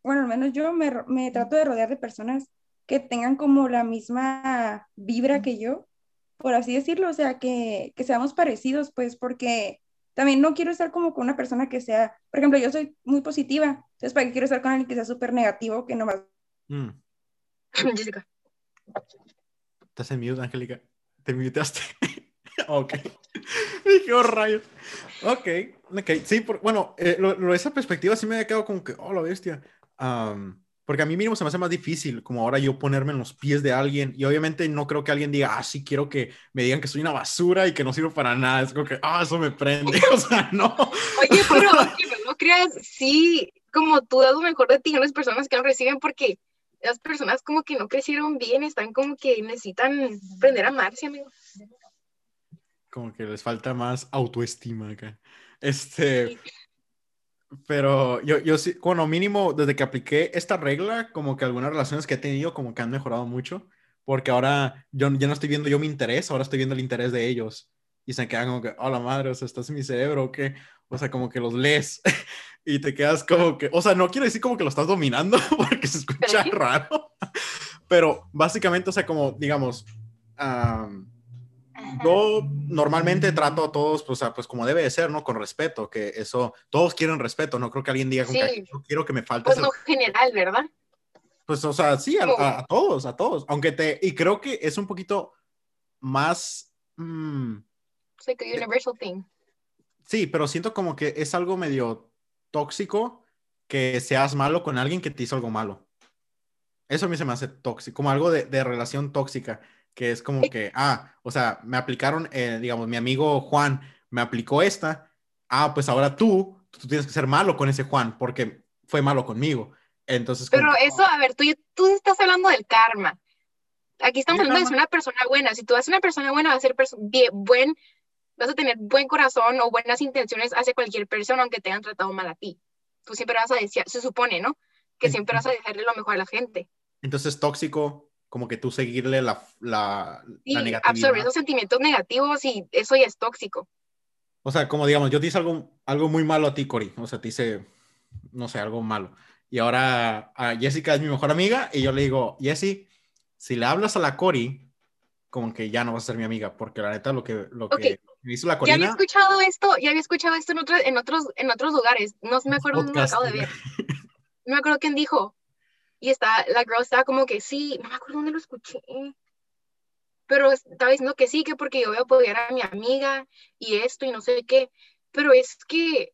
bueno, al menos yo me trato de rodear de personas que tengan como la misma vibra que yo, por así decirlo, o sea, que, que seamos parecidos, pues, porque también no quiero estar como con una persona que sea, por ejemplo, yo soy muy positiva, entonces, ¿para qué quiero estar con alguien que sea súper negativo, que no va Mm. Jessica. ¿Estás en mute, Angélica? ¿Te muteaste? ok. Dije, oh, rayos. Ok, ok. Sí, por- bueno, eh, lo, lo esa perspectiva sí me había quedado como que, oh, la bestia. Am, porque a mí mínimo se me hace más difícil como ahora yo ponerme en los pies de alguien y obviamente no creo que alguien diga, ah, sí, quiero que me digan que soy una basura y que no sirvo para nada. Es como que, ah, eso me prende. O sea, no. Oye, pero no creas, sí, como tú das lo mejor de ti a las personas que lo reciben porque las personas como que no crecieron bien, están como que necesitan aprender a amarse, amigo. Como que les falta más autoestima acá. Este, pero yo, yo sí, bueno, mínimo desde que apliqué esta regla, como que algunas relaciones que he tenido como que han mejorado mucho, porque ahora yo ya no estoy viendo yo mi interés, ahora estoy viendo el interés de ellos. Y se quedan como que, oh, la madre, o sea, estás en mi cerebro, ¿o qué? O sea, como que los lees y te quedas como que, o sea, no quiero decir como que lo estás dominando, porque se escucha Sí. raro, pero básicamente, o sea, como, digamos, am, yo normalmente trato a todos, pues, a- pues como debe de ser, ¿no? Con respeto, que eso, todos quieren respeto, no creo que alguien diga que, Sí. "Ay, no quiero que me falte Pues ese no general, ¿verdad? pues, o sea, sí, a, a- a todos, a todos. Aunque te, y creo que es un poquito más, mm, It's like a universal thing. sí, pero siento como que es algo medio tóxico que seas malo con alguien que te hizo algo malo. Eso a mí se me hace tóxico, como algo de, de relación tóxica, que es como que, ah, o sea, me aplicaron, eh, digamos, mi amigo Juan me aplicó esta, ah, pues ahora tú, tú tienes que ser malo con ese Juan porque fue malo conmigo. Entonces, como Pero que, eso, a ver, tú, tú estás hablando del karma. Aquí estamos ¿Qué hablando de ser una persona buena. Si tú vas a una persona buena, vas a ser bien, buen, vas a tener buen corazón o buenas intenciones hacia cualquier persona, aunque te hayan tratado mal a ti. Tú siempre vas a decir, se supone, ¿no? Que siempre vas a dejarle lo mejor a la gente. Entonces, tóxico, como que tú seguirle la, la, Y la negatividad. absorber esos sentimientos negativos y eso ya es tóxico. O sea, como digamos, yo te hice algo, algo muy malo a ti, Cory. O sea, te hice, no sé, algo malo. Y ahora a Jessica es mi mejor amiga y yo le digo, Jessie, si le hablas a la Cory, como que ya no vas a ser mi amiga, porque la neta lo que, lo que me hizo la Ya había Corina... escuchado esto, ya había escuchado esto en, otro- en, otros, en otros lugares. No me acuerdo dónde lo acabo de ver. No me acuerdo quién dijo. Y está, la girl estaba como que sí, no me acuerdo dónde lo escuché. Pero estaba diciendo que sí, que porque yo voy a apoyar a mi amiga y esto y no sé qué. Pero es que,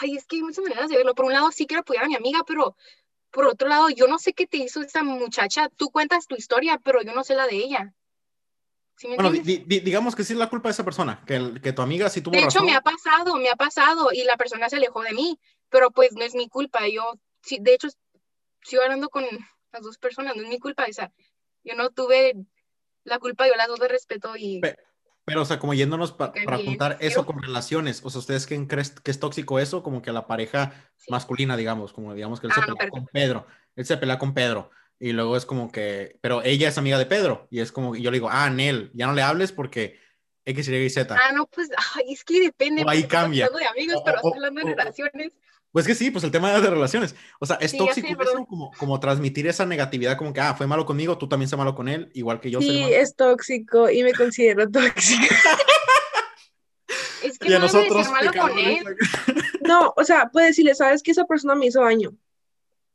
ay, es que hay muchas maneras de verlo. Por un lado sí quiero apoyar a mi amiga, pero por otro lado yo no sé qué te hizo esa muchacha. Tú cuentas tu historia, pero yo no sé la de ella. ¿Sí Bueno, di- di- digamos que sí es la culpa de esa persona, que, el- que tu amiga sí tuvo De hecho, razón. me ha pasado, me ha pasado y la persona se alejó de mí, pero pues no es mi culpa. Yo, sí, de hecho, sigo hablando con las dos personas, no es mi culpa. O sea, yo no tuve la culpa, yo las dos de respeto y Pe- Pero, o sea, como yéndonos pa- para pero- eso con relaciones, o sea, ¿ustedes creen que es, tóxico eso? Como que la pareja Sí. masculina, digamos, como digamos que él Ah, se no, pelea perfecto. con Pedro, él se pelea con Pedro, y luego es como que, pero ella es amiga de Pedro, y es como, yo le digo, ah, Nel, ya no le hables porque X, Y, Z. Ah, no, pues, ay, es que depende. O ahí cambia. de amigos, O- pero o- hablando de relaciones. Pues que sí, pues el tema de relaciones, o sea, es Sí, tóxico como, como transmitir esa negatividad, como que, ah, fue malo conmigo, tú también sé malo con él, igual que yo Sí, malo. es tóxico y me considero tóxica. Es que Y no nosotros ser malo con él. No, o sea, puedes decirle, sabes que esa persona me hizo daño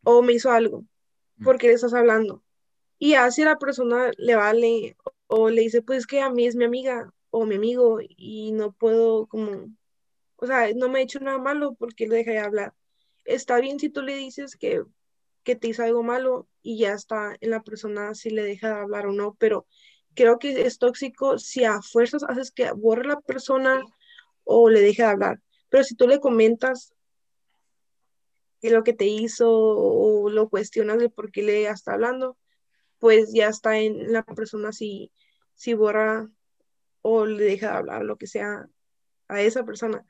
o me hizo algo porque le estás hablando. Y así a la persona le vale o le dice, pues que a mí es mi amiga o mi amigo y no puedo como, o sea, no me ha hecho nada malo porque le dejé de hablar. Está bien si tú le dices que, que te hizo algo malo y ya está en la persona si le deja de hablar o no, pero creo que es tóxico si a fuerzas haces que borre la persona o le deje de hablar. Pero si tú le comentas lo que te hizo o lo cuestionas de por qué le está hablando, pues ya está en la persona si, si borra o le deja de hablar, lo que sea, a esa persona.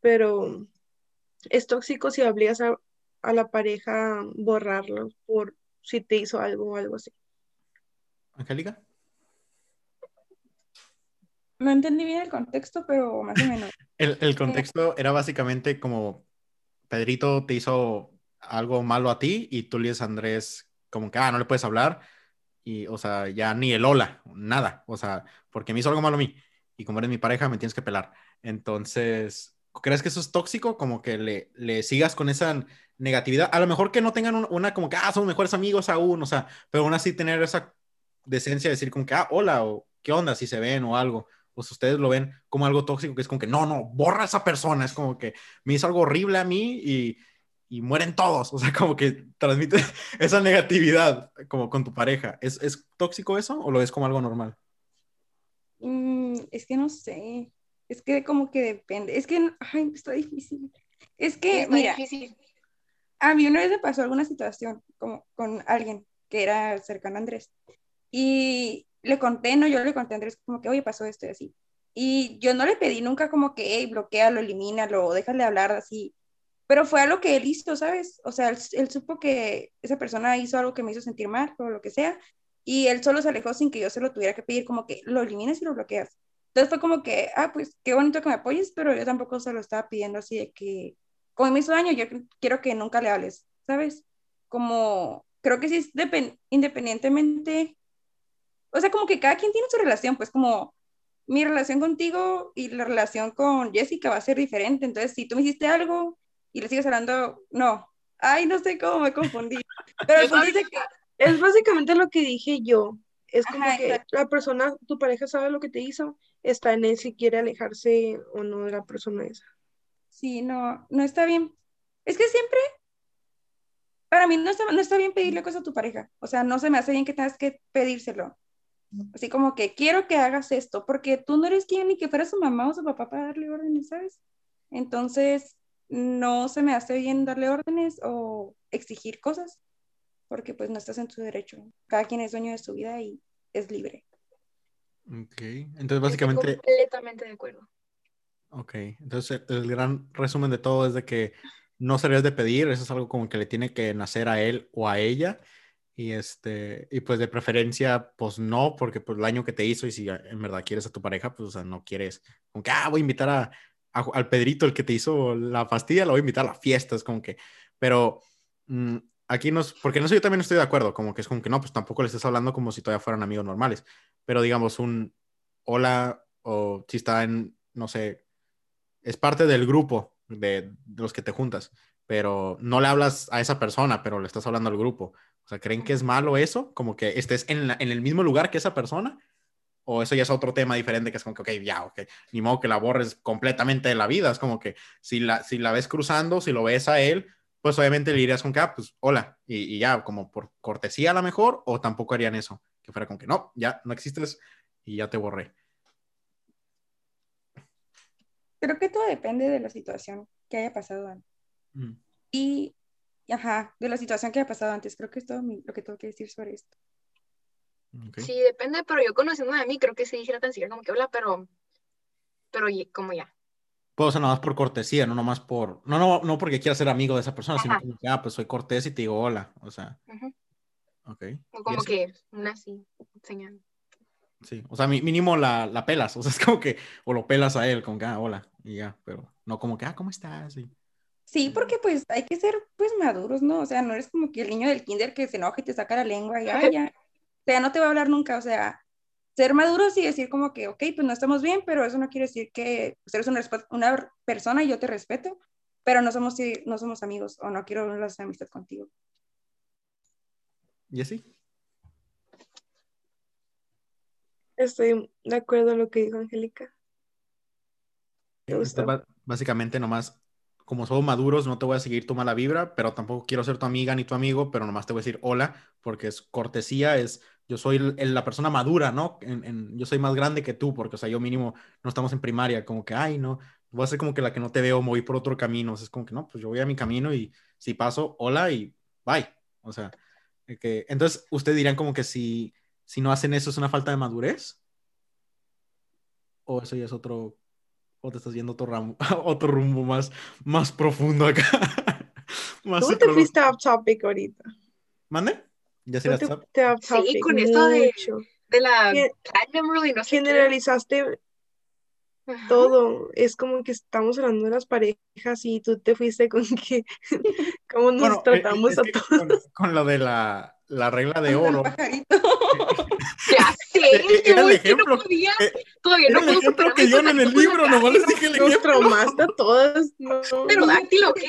Pero es tóxico si obligas a, a la pareja borrarlo por si te hizo algo o algo así. Angélica. No entendí bien el contexto, pero más o menos. El, el contexto era básicamente como Pedrito te hizo algo malo a ti y tú le dices a Andrés como que, ah, no le puedes hablar y, o sea, ya ni el hola, nada, o sea, porque me hizo algo malo a mí y como eres mi pareja me tienes que pelar. Entonces, ¿crees que eso es tóxico? Como que le, le sigas con esa negatividad. A lo mejor que no tengan un- una como que, ah, somos mejores amigos aún, o sea, pero aún así tener esa decencia de decir como que, ah, hola, o qué onda, si se ven o algo. Si ustedes lo ven como algo tóxico, que es como que, no, no, borra a esa persona, es como que me hizo algo horrible a mí y, y mueren todos, o sea, como que transmite esa negatividad como con tu pareja. ¿Es, ¿Es tóxico eso o lo ves como algo normal? Mm, es que no sé. Es que como que depende. Es que, ay, está difícil. Es que, Está mira, difícil. a mí una vez me pasó alguna situación como con alguien que era cercano a Andrés. Y le conté, no, yo le conté a Andrés como que, oye, pasó esto y así. Y yo no le pedí nunca como que, hey, bloquealo, elimínalo, déjale hablar así. Pero fue algo que él hizo, ¿sabes? O sea, él, él supo que esa persona hizo algo que me hizo sentir mal o lo que sea. Y él solo se alejó sin que yo se lo tuviera que pedir, como que lo elimines y lo bloqueas. Entonces fue como que, ah, pues qué bonito que me apoyes, pero yo tampoco se lo estaba pidiendo así de que, como me hizo daño, yo quiero que nunca le hables, ¿sabes? Como, creo que sí independientemente, o sea, como que cada quien tiene su relación, pues como mi relación contigo y la relación con Jessica va a ser diferente, entonces si tú me hiciste algo y le sigues hablando, no, ay, no sé cómo me confundí, pero el punto es que, Es básicamente lo que dije yo. Es como Ajá, que exacto. la persona, tu pareja sabe lo que te hizo, está en él si quiere alejarse o no de la persona esa. sí, no, no está bien. Es que siempre, para mí no está, no está bien pedirle cosas a tu pareja, o sea, no se me hace bien que tengas que pedírselo. Así como que quiero que hagas esto, porque tú no eres quien ni que fuera su mamá o su papá para darle órdenes, ¿sabes? Entonces, no se me hace bien darle órdenes o exigir cosas, porque pues no estás en tu derecho. Cada quien es dueño de su vida y es libre. Ok, entonces Estoy básicamente, completamente de acuerdo. ok, entonces el, gran resumen de todo es de que no se debes de pedir, eso es algo como que le tiene que nacer a él o a ella, y este, y pues de preferencia, pues no, porque pues el daño que te hizo y si en verdad quieres a tu pareja, pues o sea, no quieres, como que, ah, voy a invitar a, a- al Pedrito, el que te hizo la pastilla, lo voy a invitar a la fiesta, es como que, pero mm, aquí nos, porque en eso yo también estoy de acuerdo, como que es como que no, pues tampoco le estás hablando como si todavía fueran amigos normales, pero digamos un hola o si está en, no sé, es parte del grupo de, los que te juntas, pero no le hablas a esa persona, pero le estás hablando al grupo. O sea, ¿creen que es malo eso? Como que estés en, en el mismo lugar que esa persona. O eso ya es otro tema diferente que es como que, ok, ya, ok, ni modo que la borres completamente de la vida. Es como que si la, si la ves cruzando, si lo ves a él, pues obviamente le dirías con que, ah, pues hola, y, y ya, como por cortesía a lo mejor, o tampoco harían eso, que fuera con que no, ya no existes y ya te borré. Creo que todo depende de la situación que haya pasado antes. Mm. Y, ajá, de la situación que haya pasado antes. Creo que es todo mi- lo que tengo que decir sobre esto. Sí, depende, pero yo conociéndome a mí, creo que sí dijera tan siquiera como que habla, pero, pero como ya. Pues, o sea, nada más por cortesía, no nomás por, no, no, no porque quieras ser amigo de esa persona, sino Ajá. como que, ah, pues soy cortés y te digo hola, o sea, ok. O ¿Y como que una así, señal. Sí, o sea, mínimo la, la pelas, o sea, es como que, o lo pelas a él, como que, ah, hola, y ya, pero no como que, ah, ¿cómo estás? Y- Sí, porque pues hay que ser pues maduros, ¿no? O sea, no eres como que el niño del kinder que se enoja y te saca la lengua y "Ay, ya. O sea, no te va a hablar nunca, o sea, ser maduros y decir como que, ok, pues no estamos bien, pero eso no quiere decir que pues, eres una, persona y yo te respeto, pero no somos, no somos amigos o no quiero una amistad contigo. ¿Y así? Estoy de acuerdo en lo que dijo Angélica. Básicamente nomás, como somos maduros, no te voy a seguir tu mala vibra, pero tampoco quiero ser tu amiga ni tu amigo, pero nomás te voy a decir hola, porque es cortesía, es, yo soy la persona madura, ¿no? Yo soy más grande que tú, porque, o sea, yo mínimo no estamos en primaria, como que, ay, no, voy a ser como que la que no te veo, me voy por otro camino, o sea, es como que, no, pues yo voy a mi camino y si paso, hola y bye, o sea, que, entonces, ustedes dirían como que si, si no hacen eso es una falta de madurez, o eso ya es otro, o te estás yendo otro, ramo- otro rumbo más, más profundo acá. Más Tú te fuiste off topic ahorita. ¿Mande? ¿Ya se te Sí, con esto de- la Platinum Rule y no sé qué. Generalizaste Ajá. todo. Es como que estamos hablando de las parejas y tú te fuiste con que cómo nos Bueno, eh, tratamos a que todos. con, con lo de la, la regla de El oro. pajarito. Ya sé, Eh, era el yo es que ejemplo. no podía, Eh, todavía Era no el ejemplo que dieron en el libro, nomás les dije el Nos ejemplo. traumaste a todas. No. Pterodáctilo, ¿qué?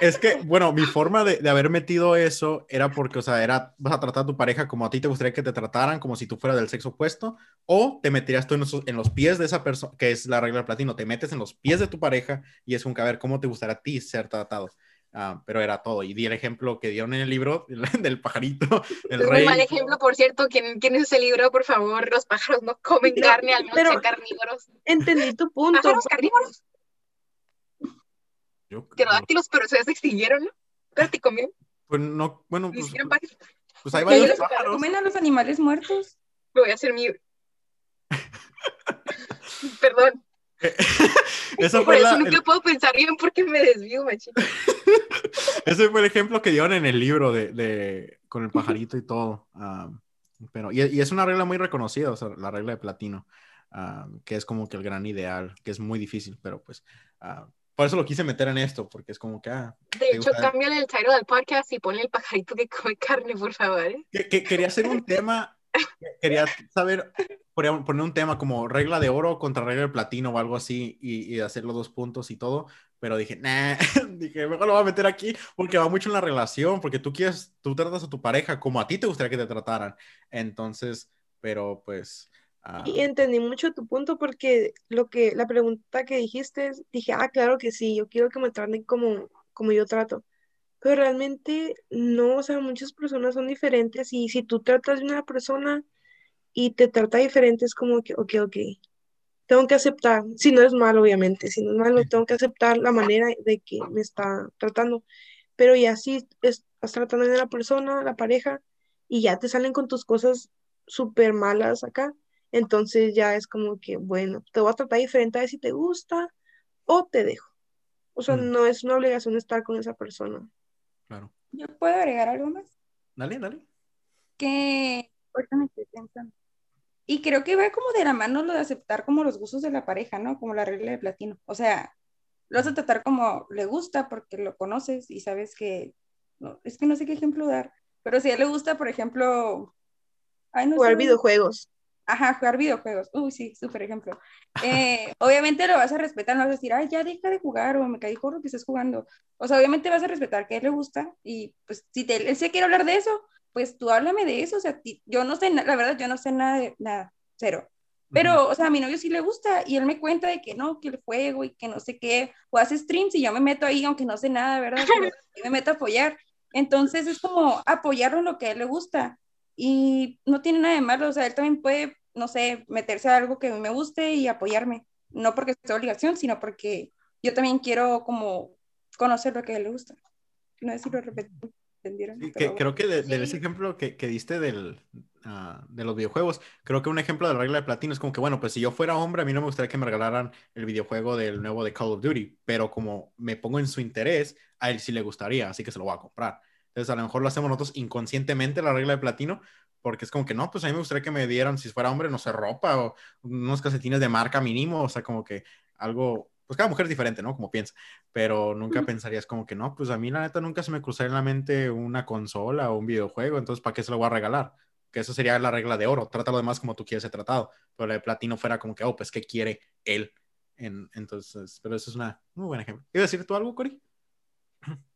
Es que, bueno, mi forma de, de haber metido eso era porque, o sea, era, vas a tratar a tu pareja como a ti te gustaría que te trataran, como si tú fueras del sexo opuesto, o te meterías tú en, esos- en los pies de esa persona, que es la regla platino, te metes en los pies de tu pareja y es un que a ver cómo te gustaría a ti ser tratado. Ah, pero era todo. Y di el ejemplo que dieron en el libro del pajarito, el Es un mal ejemplo, por cierto. ¿Quién, quién es ese libro? Por favor, los pájaros no comen carne, al menos pero- sean carnívoros. Entendí tu punto. Pájaros carnívoros, Yo- pterodáctilos, pero se extinguieron, ¿no? Pero te comieron, Pues no, bueno, pues, hicieron pájaros. pues hay varios pájaros. comen a los animales muertos. Me voy a hacer mi... Perdón, Esa por fue eso la, nunca el- puedo pensar bien porque me desvío, machín. ese fue el ejemplo que dieron en el libro de, de- con el pajarito y todo. ah, pero, y, y es una regla muy reconocida, o sea, la regla de platino, que es como que el gran ideal, que es muy difícil, pero pues ah, por eso lo quise meter en esto, porque es como que, ah, De ¿Te hecho, cámbiale el title del podcast y ponle el pajarito que come carne, por favor. ¿eh? que, que quería hacer un tema, quería saber, poner un tema como regla de oro contra regla de platino o algo así y, y hacer los dos puntos y todo, pero dije, nah, dije, mejor lo voy a meter aquí porque va mucho en la relación, porque tú quieres, tú tratas a tu pareja como a ti te gustaría que te trataran, entonces, pero pues... ah, Y entendí mucho tu punto porque lo que la pregunta que dijiste, dije, ah, claro que sí, yo quiero que me traten como, como yo trato. Pero realmente no, o sea, muchas personas son diferentes y si tú tratas de una persona y te trata diferente, es como que, ok, ok, tengo que aceptar, si no es malo, obviamente, si no es malo, tengo que aceptar la manera de que me está tratando. Pero ya si estás tratando de la persona, la pareja, y ya te salen con tus cosas súper malas acá, entonces ya es como que, bueno, te voy a tratar diferente a ver si te gusta o te dejo. O sea, Mm. no es una obligación estar con esa persona. Claro. Yo puedo agregar algo más Dale, dale. que ahorita me estoy pensando. Y creo que va como de la mano lo de aceptar como los gustos de la pareja, ¿no? Como la regla de platino. O sea, lo vas a tratar como le gusta porque lo conoces y sabes que, no, es que no sé qué ejemplo dar, pero si a él le gusta, por ejemplo, ay, no Jugar sé, videojuegos. Ajá, jugar videojuegos. Uy, sí, súper ejemplo. Eh, obviamente lo vas a respetar, no vas a decir, ay, ya deja de jugar o me caí gordo que estés jugando. O sea, obviamente vas a respetar que a él le gusta y pues si te, él se quiere hablar de eso, pues tú háblame de eso. O sea, ti- yo no sé, la verdad, yo no sé nada de nada, cero. Pero, o sea, a mi novio sí le gusta y él me cuenta de que no, que el juego y que no sé qué, o hace streams y yo me meto ahí, aunque no sé nada, ¿verdad? Pero sí me meto a apoyar. Entonces es como apoyarlo en lo que a él le gusta y no tiene nada de malo, o sea, él también puede, no sé, meterse a algo que a mí me guste y apoyarme, no porque sea obligación, sino porque yo también quiero como conocer lo que a él le gusta. No sé si lo repetí, ¿entendieron? Sí, creo que de, de Sí. ese ejemplo que, que diste del, ah, de los videojuegos, creo que un ejemplo de la regla de platino es como que, bueno, pues si yo fuera hombre, a mí no me gustaría que me regalaran el videojuego del nuevo de Call of Duty, pero como me pongo en su interés, a él sí le gustaría, así que se lo voy a comprar. Entonces, a lo mejor lo hacemos nosotros inconscientemente, la regla de platino, porque es como que no, pues a mí me gustaría que me dieran, si fuera hombre, no sé, ropa o unos calcetines de marca mínimo, o sea, como que algo, pues cada mujer es diferente, ¿no? Como piensa, pero nunca pensarías como que no, pues a mí la neta nunca se me cruzaría en la mente una consola o un videojuego, entonces ¿para qué se lo voy a regalar? Que eso sería la regla de oro, trata lo demás como tú quieres ser tratado, pero la de platino fuera como que, oh, pues ¿qué quiere él? En- entonces, pero eso es una muy buen ejemplo. ¿Iba a decir tú algo, Cori?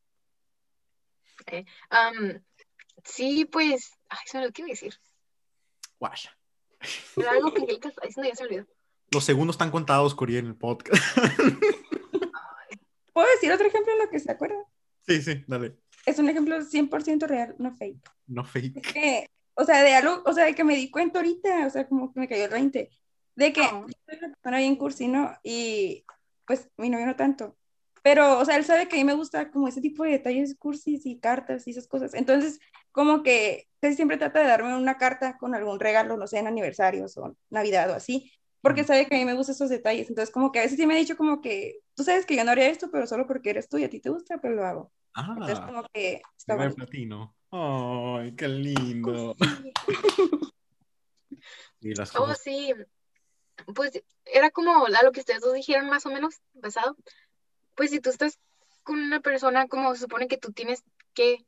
Am, sí, pues, ay, se me lo quiero decir. Guasha. Era algo que Angélica está diciendo y ya se olvidó. Los segundos están contados, Cori, en el podcast. ¿Puedo decir otro ejemplo en lo que se acuerda? sí, sí, dale. Es un ejemplo 100% real, no fake. No fake. Es que, o sea, de algo, o sea, de que me di cuenta ahorita, o sea, como que me cayó el 20, de que Ah. yo soy una persona bien cursi, ¿no? Y pues mi novio no tanto. Pero, o sea, él sabe que a mí me gusta como ese tipo de detalles cursis y cartas y esas cosas. Entonces, como que casi siempre trata de darme una carta con algún regalo, no sé, en aniversarios o Navidad o así, porque sabe que a mí me gustan esos detalles. Entonces, como que a veces sí me ha dicho como que, tú sabes que yo no haría esto, pero solo porque eres tú y a ti te gusta, pues lo hago. Entonces, Ah, como que está bonito. platino. Ay, qué lindo. Y las Oh, cosas. sí. Pues era como a lo que ustedes dos dijeron más o menos pasado. Pues si tú estás con una persona, como se supone que tú tienes que,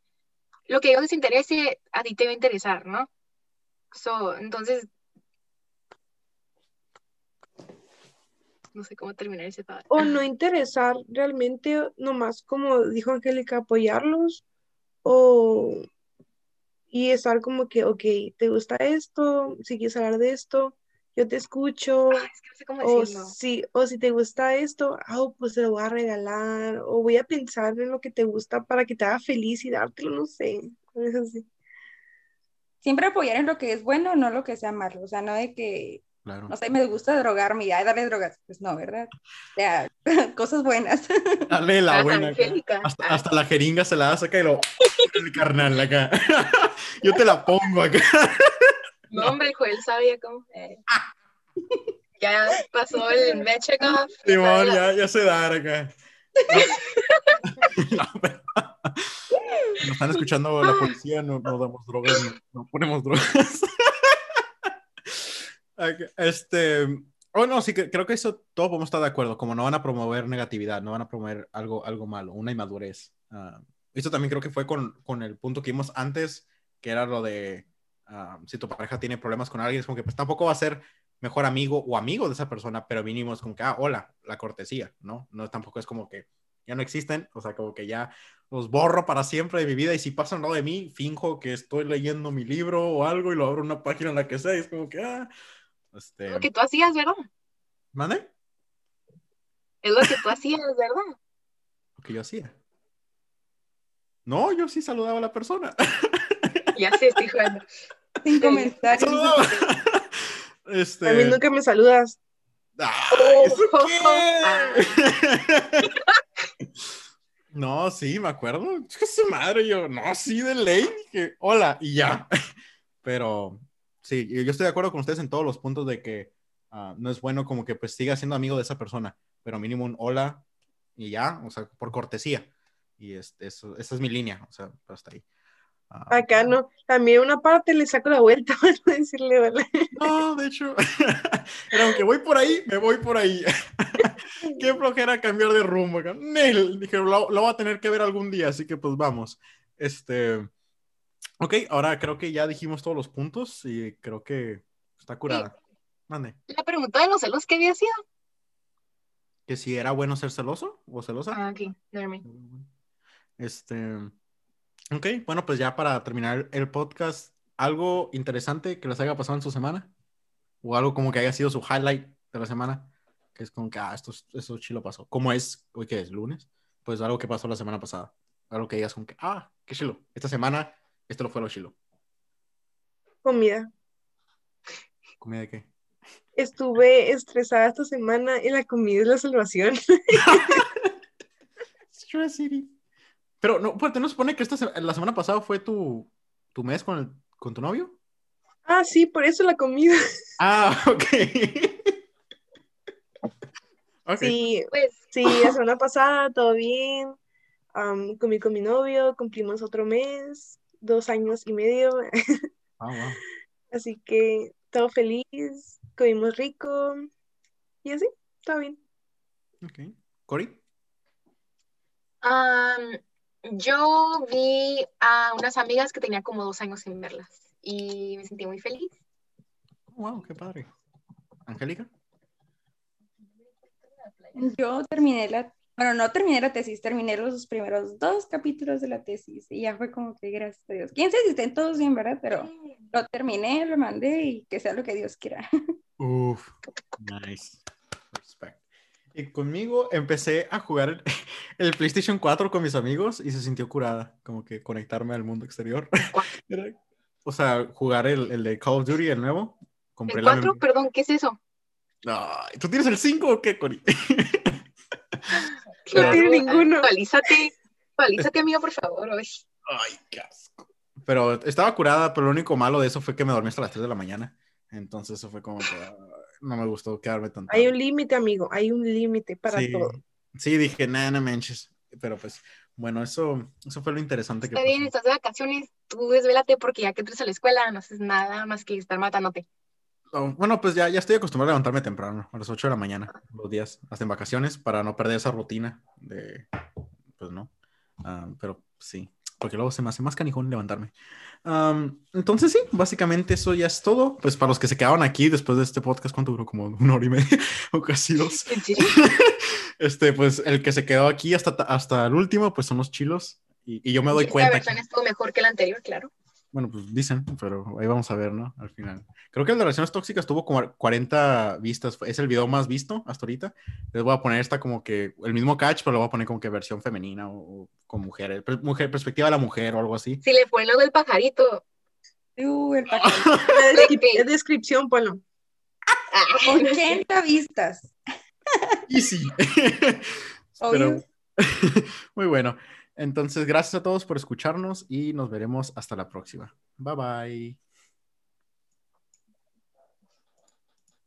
lo que a ellos les interese, a ti te va a interesar, ¿no? So, entonces, no sé cómo terminar ese padre. O no interesar realmente, nomás como dijo Angélica, apoyarlos. O y estar como que, ok, ¿te gusta esto? Si quieres hablar de esto, yo te escucho. Ah, es que no sé cómo O si, o si te gusta esto, ah, pues te lo voy a regalar. O voy a pensar en lo que te gusta para que te haga feliz y dártelo, no sé. Es así. Siempre apoyar en lo que es bueno, no lo que sea malo. O sea, no de que, Claro. no sé, me gusta drogarme y ay, darle drogas. Pues no, ¿verdad? O sea, cosas buenas. Dale la Ah, buena. Hasta, hasta la jeringa se la da acá y lo. El carnal acá. Yo te la pongo acá. No, hombre, el Joel sabía cómo. eh. Ya pasó el Mechekov. Simón, ya, ya se da acá. No, pero- Nos están escuchando la policía, no, no damos drogas, no, no ponemos drogas. Este, oh no, sí, que- creo que eso todos podemos estar de acuerdo, como no van a promover negatividad, no van a promover algo, algo malo, una inmadurez. Ah, esto también creo que fue con, con el punto que vimos antes, que era lo de ah, si tu pareja tiene problemas con alguien, es como que pues tampoco va a ser mejor amigo o amigo de esa persona, pero mínimo es como que, ah, hola, la cortesía, ¿no? No tampoco es como que ya no existen, o sea, como que ya los borro para siempre de mi vida y si pasan lo de mí, finjo que estoy leyendo mi libro o algo y lo abro en una página en la que sea y es como que, ah, este, Lo que tú hacías, ¿verdad? ¿mande? Es lo que tú hacías, ¿verdad? Lo que yo hacía. No, yo sí saludaba a la persona. Ya sé, estoy jugando. Sin comentarios. Este... A mí nunca me saludas. ¡Ay, ¿eso Oh, qué? No, sí, me acuerdo. Es que su madre, yo, no, sí, de ley, dije, hola, y ya. Pero sí, yo yo estoy de acuerdo con ustedes en todos los puntos de que ah, no es bueno como que pues siga siendo amigo de esa persona, pero mínimo un hola y ya, o sea, por cortesía. Y es, eso, esa es mi línea, o sea, hasta ahí. Ah, Acá no. También una parte le saco la vuelta para no decirle hola. No, de hecho, era aunque voy por ahí, me voy por ahí. Qué flojera cambiar de rumbo. acá. Nel, dije, lo, lo voy a tener que ver algún día, así que pues vamos. Este, ok, ahora creo que ya dijimos todos los puntos y creo que está curada. Mande. La pregunta de los celos, ¿qué había sido? Que si era bueno ser celoso o celosa. Ah, ok. Este, ok, bueno, pues ya para terminar el podcast, algo interesante que les haya pasado en su semana o algo como que haya sido su highlight de la semana, que es como que, ah, esto, esto chilo pasó. ¿Cómo es? ¿Hoy qué es? ¿Lunes? Pues algo que pasó la semana pasada. Algo que digas como que, ah, qué chilo. Esta semana, esto lo fue lo chilo. Comida. ¿Comida de qué? Estuve estresada esta semana y la comida es la salvación. Stress City. Pero no, pues, ¿no se supone que esta se- la semana pasada fue tu, tu mes con, el, con tu novio? Ah, sí, por eso la comida. Ah, ok. ok. Sí, Pues, sí, la semana pasada todo bien. Comí con mi novio, cumplimos otro mes, dos años y medio. Ah, wow. Así que todo feliz, comimos rico y así, todo bien. Ok. ¿Cory? am, yo vi a unas amigas que tenía como dos años sin verlas y me sentí muy feliz. wow, qué padre. ¿Angélica? Yo terminé la, bueno, no terminé la tesis, terminé los primeros dos capítulos de la tesis y ya fue como que gracias a Dios. Quién sabe si estén todos bien, ¿verdad? Pero lo terminé, lo mandé y que sea lo que Dios quiera. Uf, nice. Respect. Y conmigo empecé a jugar el, PlayStation 4 con mis amigos y se sintió curada, como que conectarme al mundo exterior. O sea, jugar el, el de Call of Duty, el nuevo. Compré ¿El la 4? mem- Perdón, ¿qué es eso? Ay, ¿Tú tienes el 5 o qué, Cory? No tiene ninguno. Actualízate, actualízate, amigo, por favor. Ay. Ay, qué asco. Pero estaba curada, pero lo único malo de eso fue que me dormí hasta las 3 de la mañana. Entonces eso fue como que no me gustó quedarme tan Hay un límite, amigo, hay un límite para sí, todo. sí, dije, nah, no manches. Pero pues Bueno, eso, eso fue lo interesante que Está bien, pasó. estás de vacaciones, tú desvélate porque ya que entres a la escuela no haces nada más que estar matándote. Oh, bueno, pues ya, ya estoy acostumbrado a levantarme temprano, a las 8 de la mañana, los días, hasta en vacaciones, para no perder esa rutina de, pues no, Ah, pero sí, porque luego se me hace más canijón levantarme. Am, entonces sí, básicamente eso ya es todo. Pues para los que se quedaron aquí después de este podcast, ¿cuánto duró? Como una hora y media o casi dos. ¿En serio? Este, pues el que se quedó aquí hasta, hasta el último, pues son los chilos. Y, y yo me doy Esta cuenta. versión que- estuvo mejor que la anterior, claro. Bueno, pues dicen, pero ahí vamos a ver, ¿no? Al final. Creo que el de relaciones tóxicas tuvo como 40 vistas. Es el video más visto hasta ahorita. Les voy a poner esta como que el mismo catch, pero lo voy a poner como que versión femenina o, o con mujeres. per- mujer, perspectiva de la mujer o algo así. Si le ponen lo del pajarito. Uh, el pajarito. La la descripción, ponlo. ah, 80 vistas. Easy. Obvio. muy bueno. Entonces, gracias a todos por escucharnos y nos veremos hasta la próxima. Bye bye.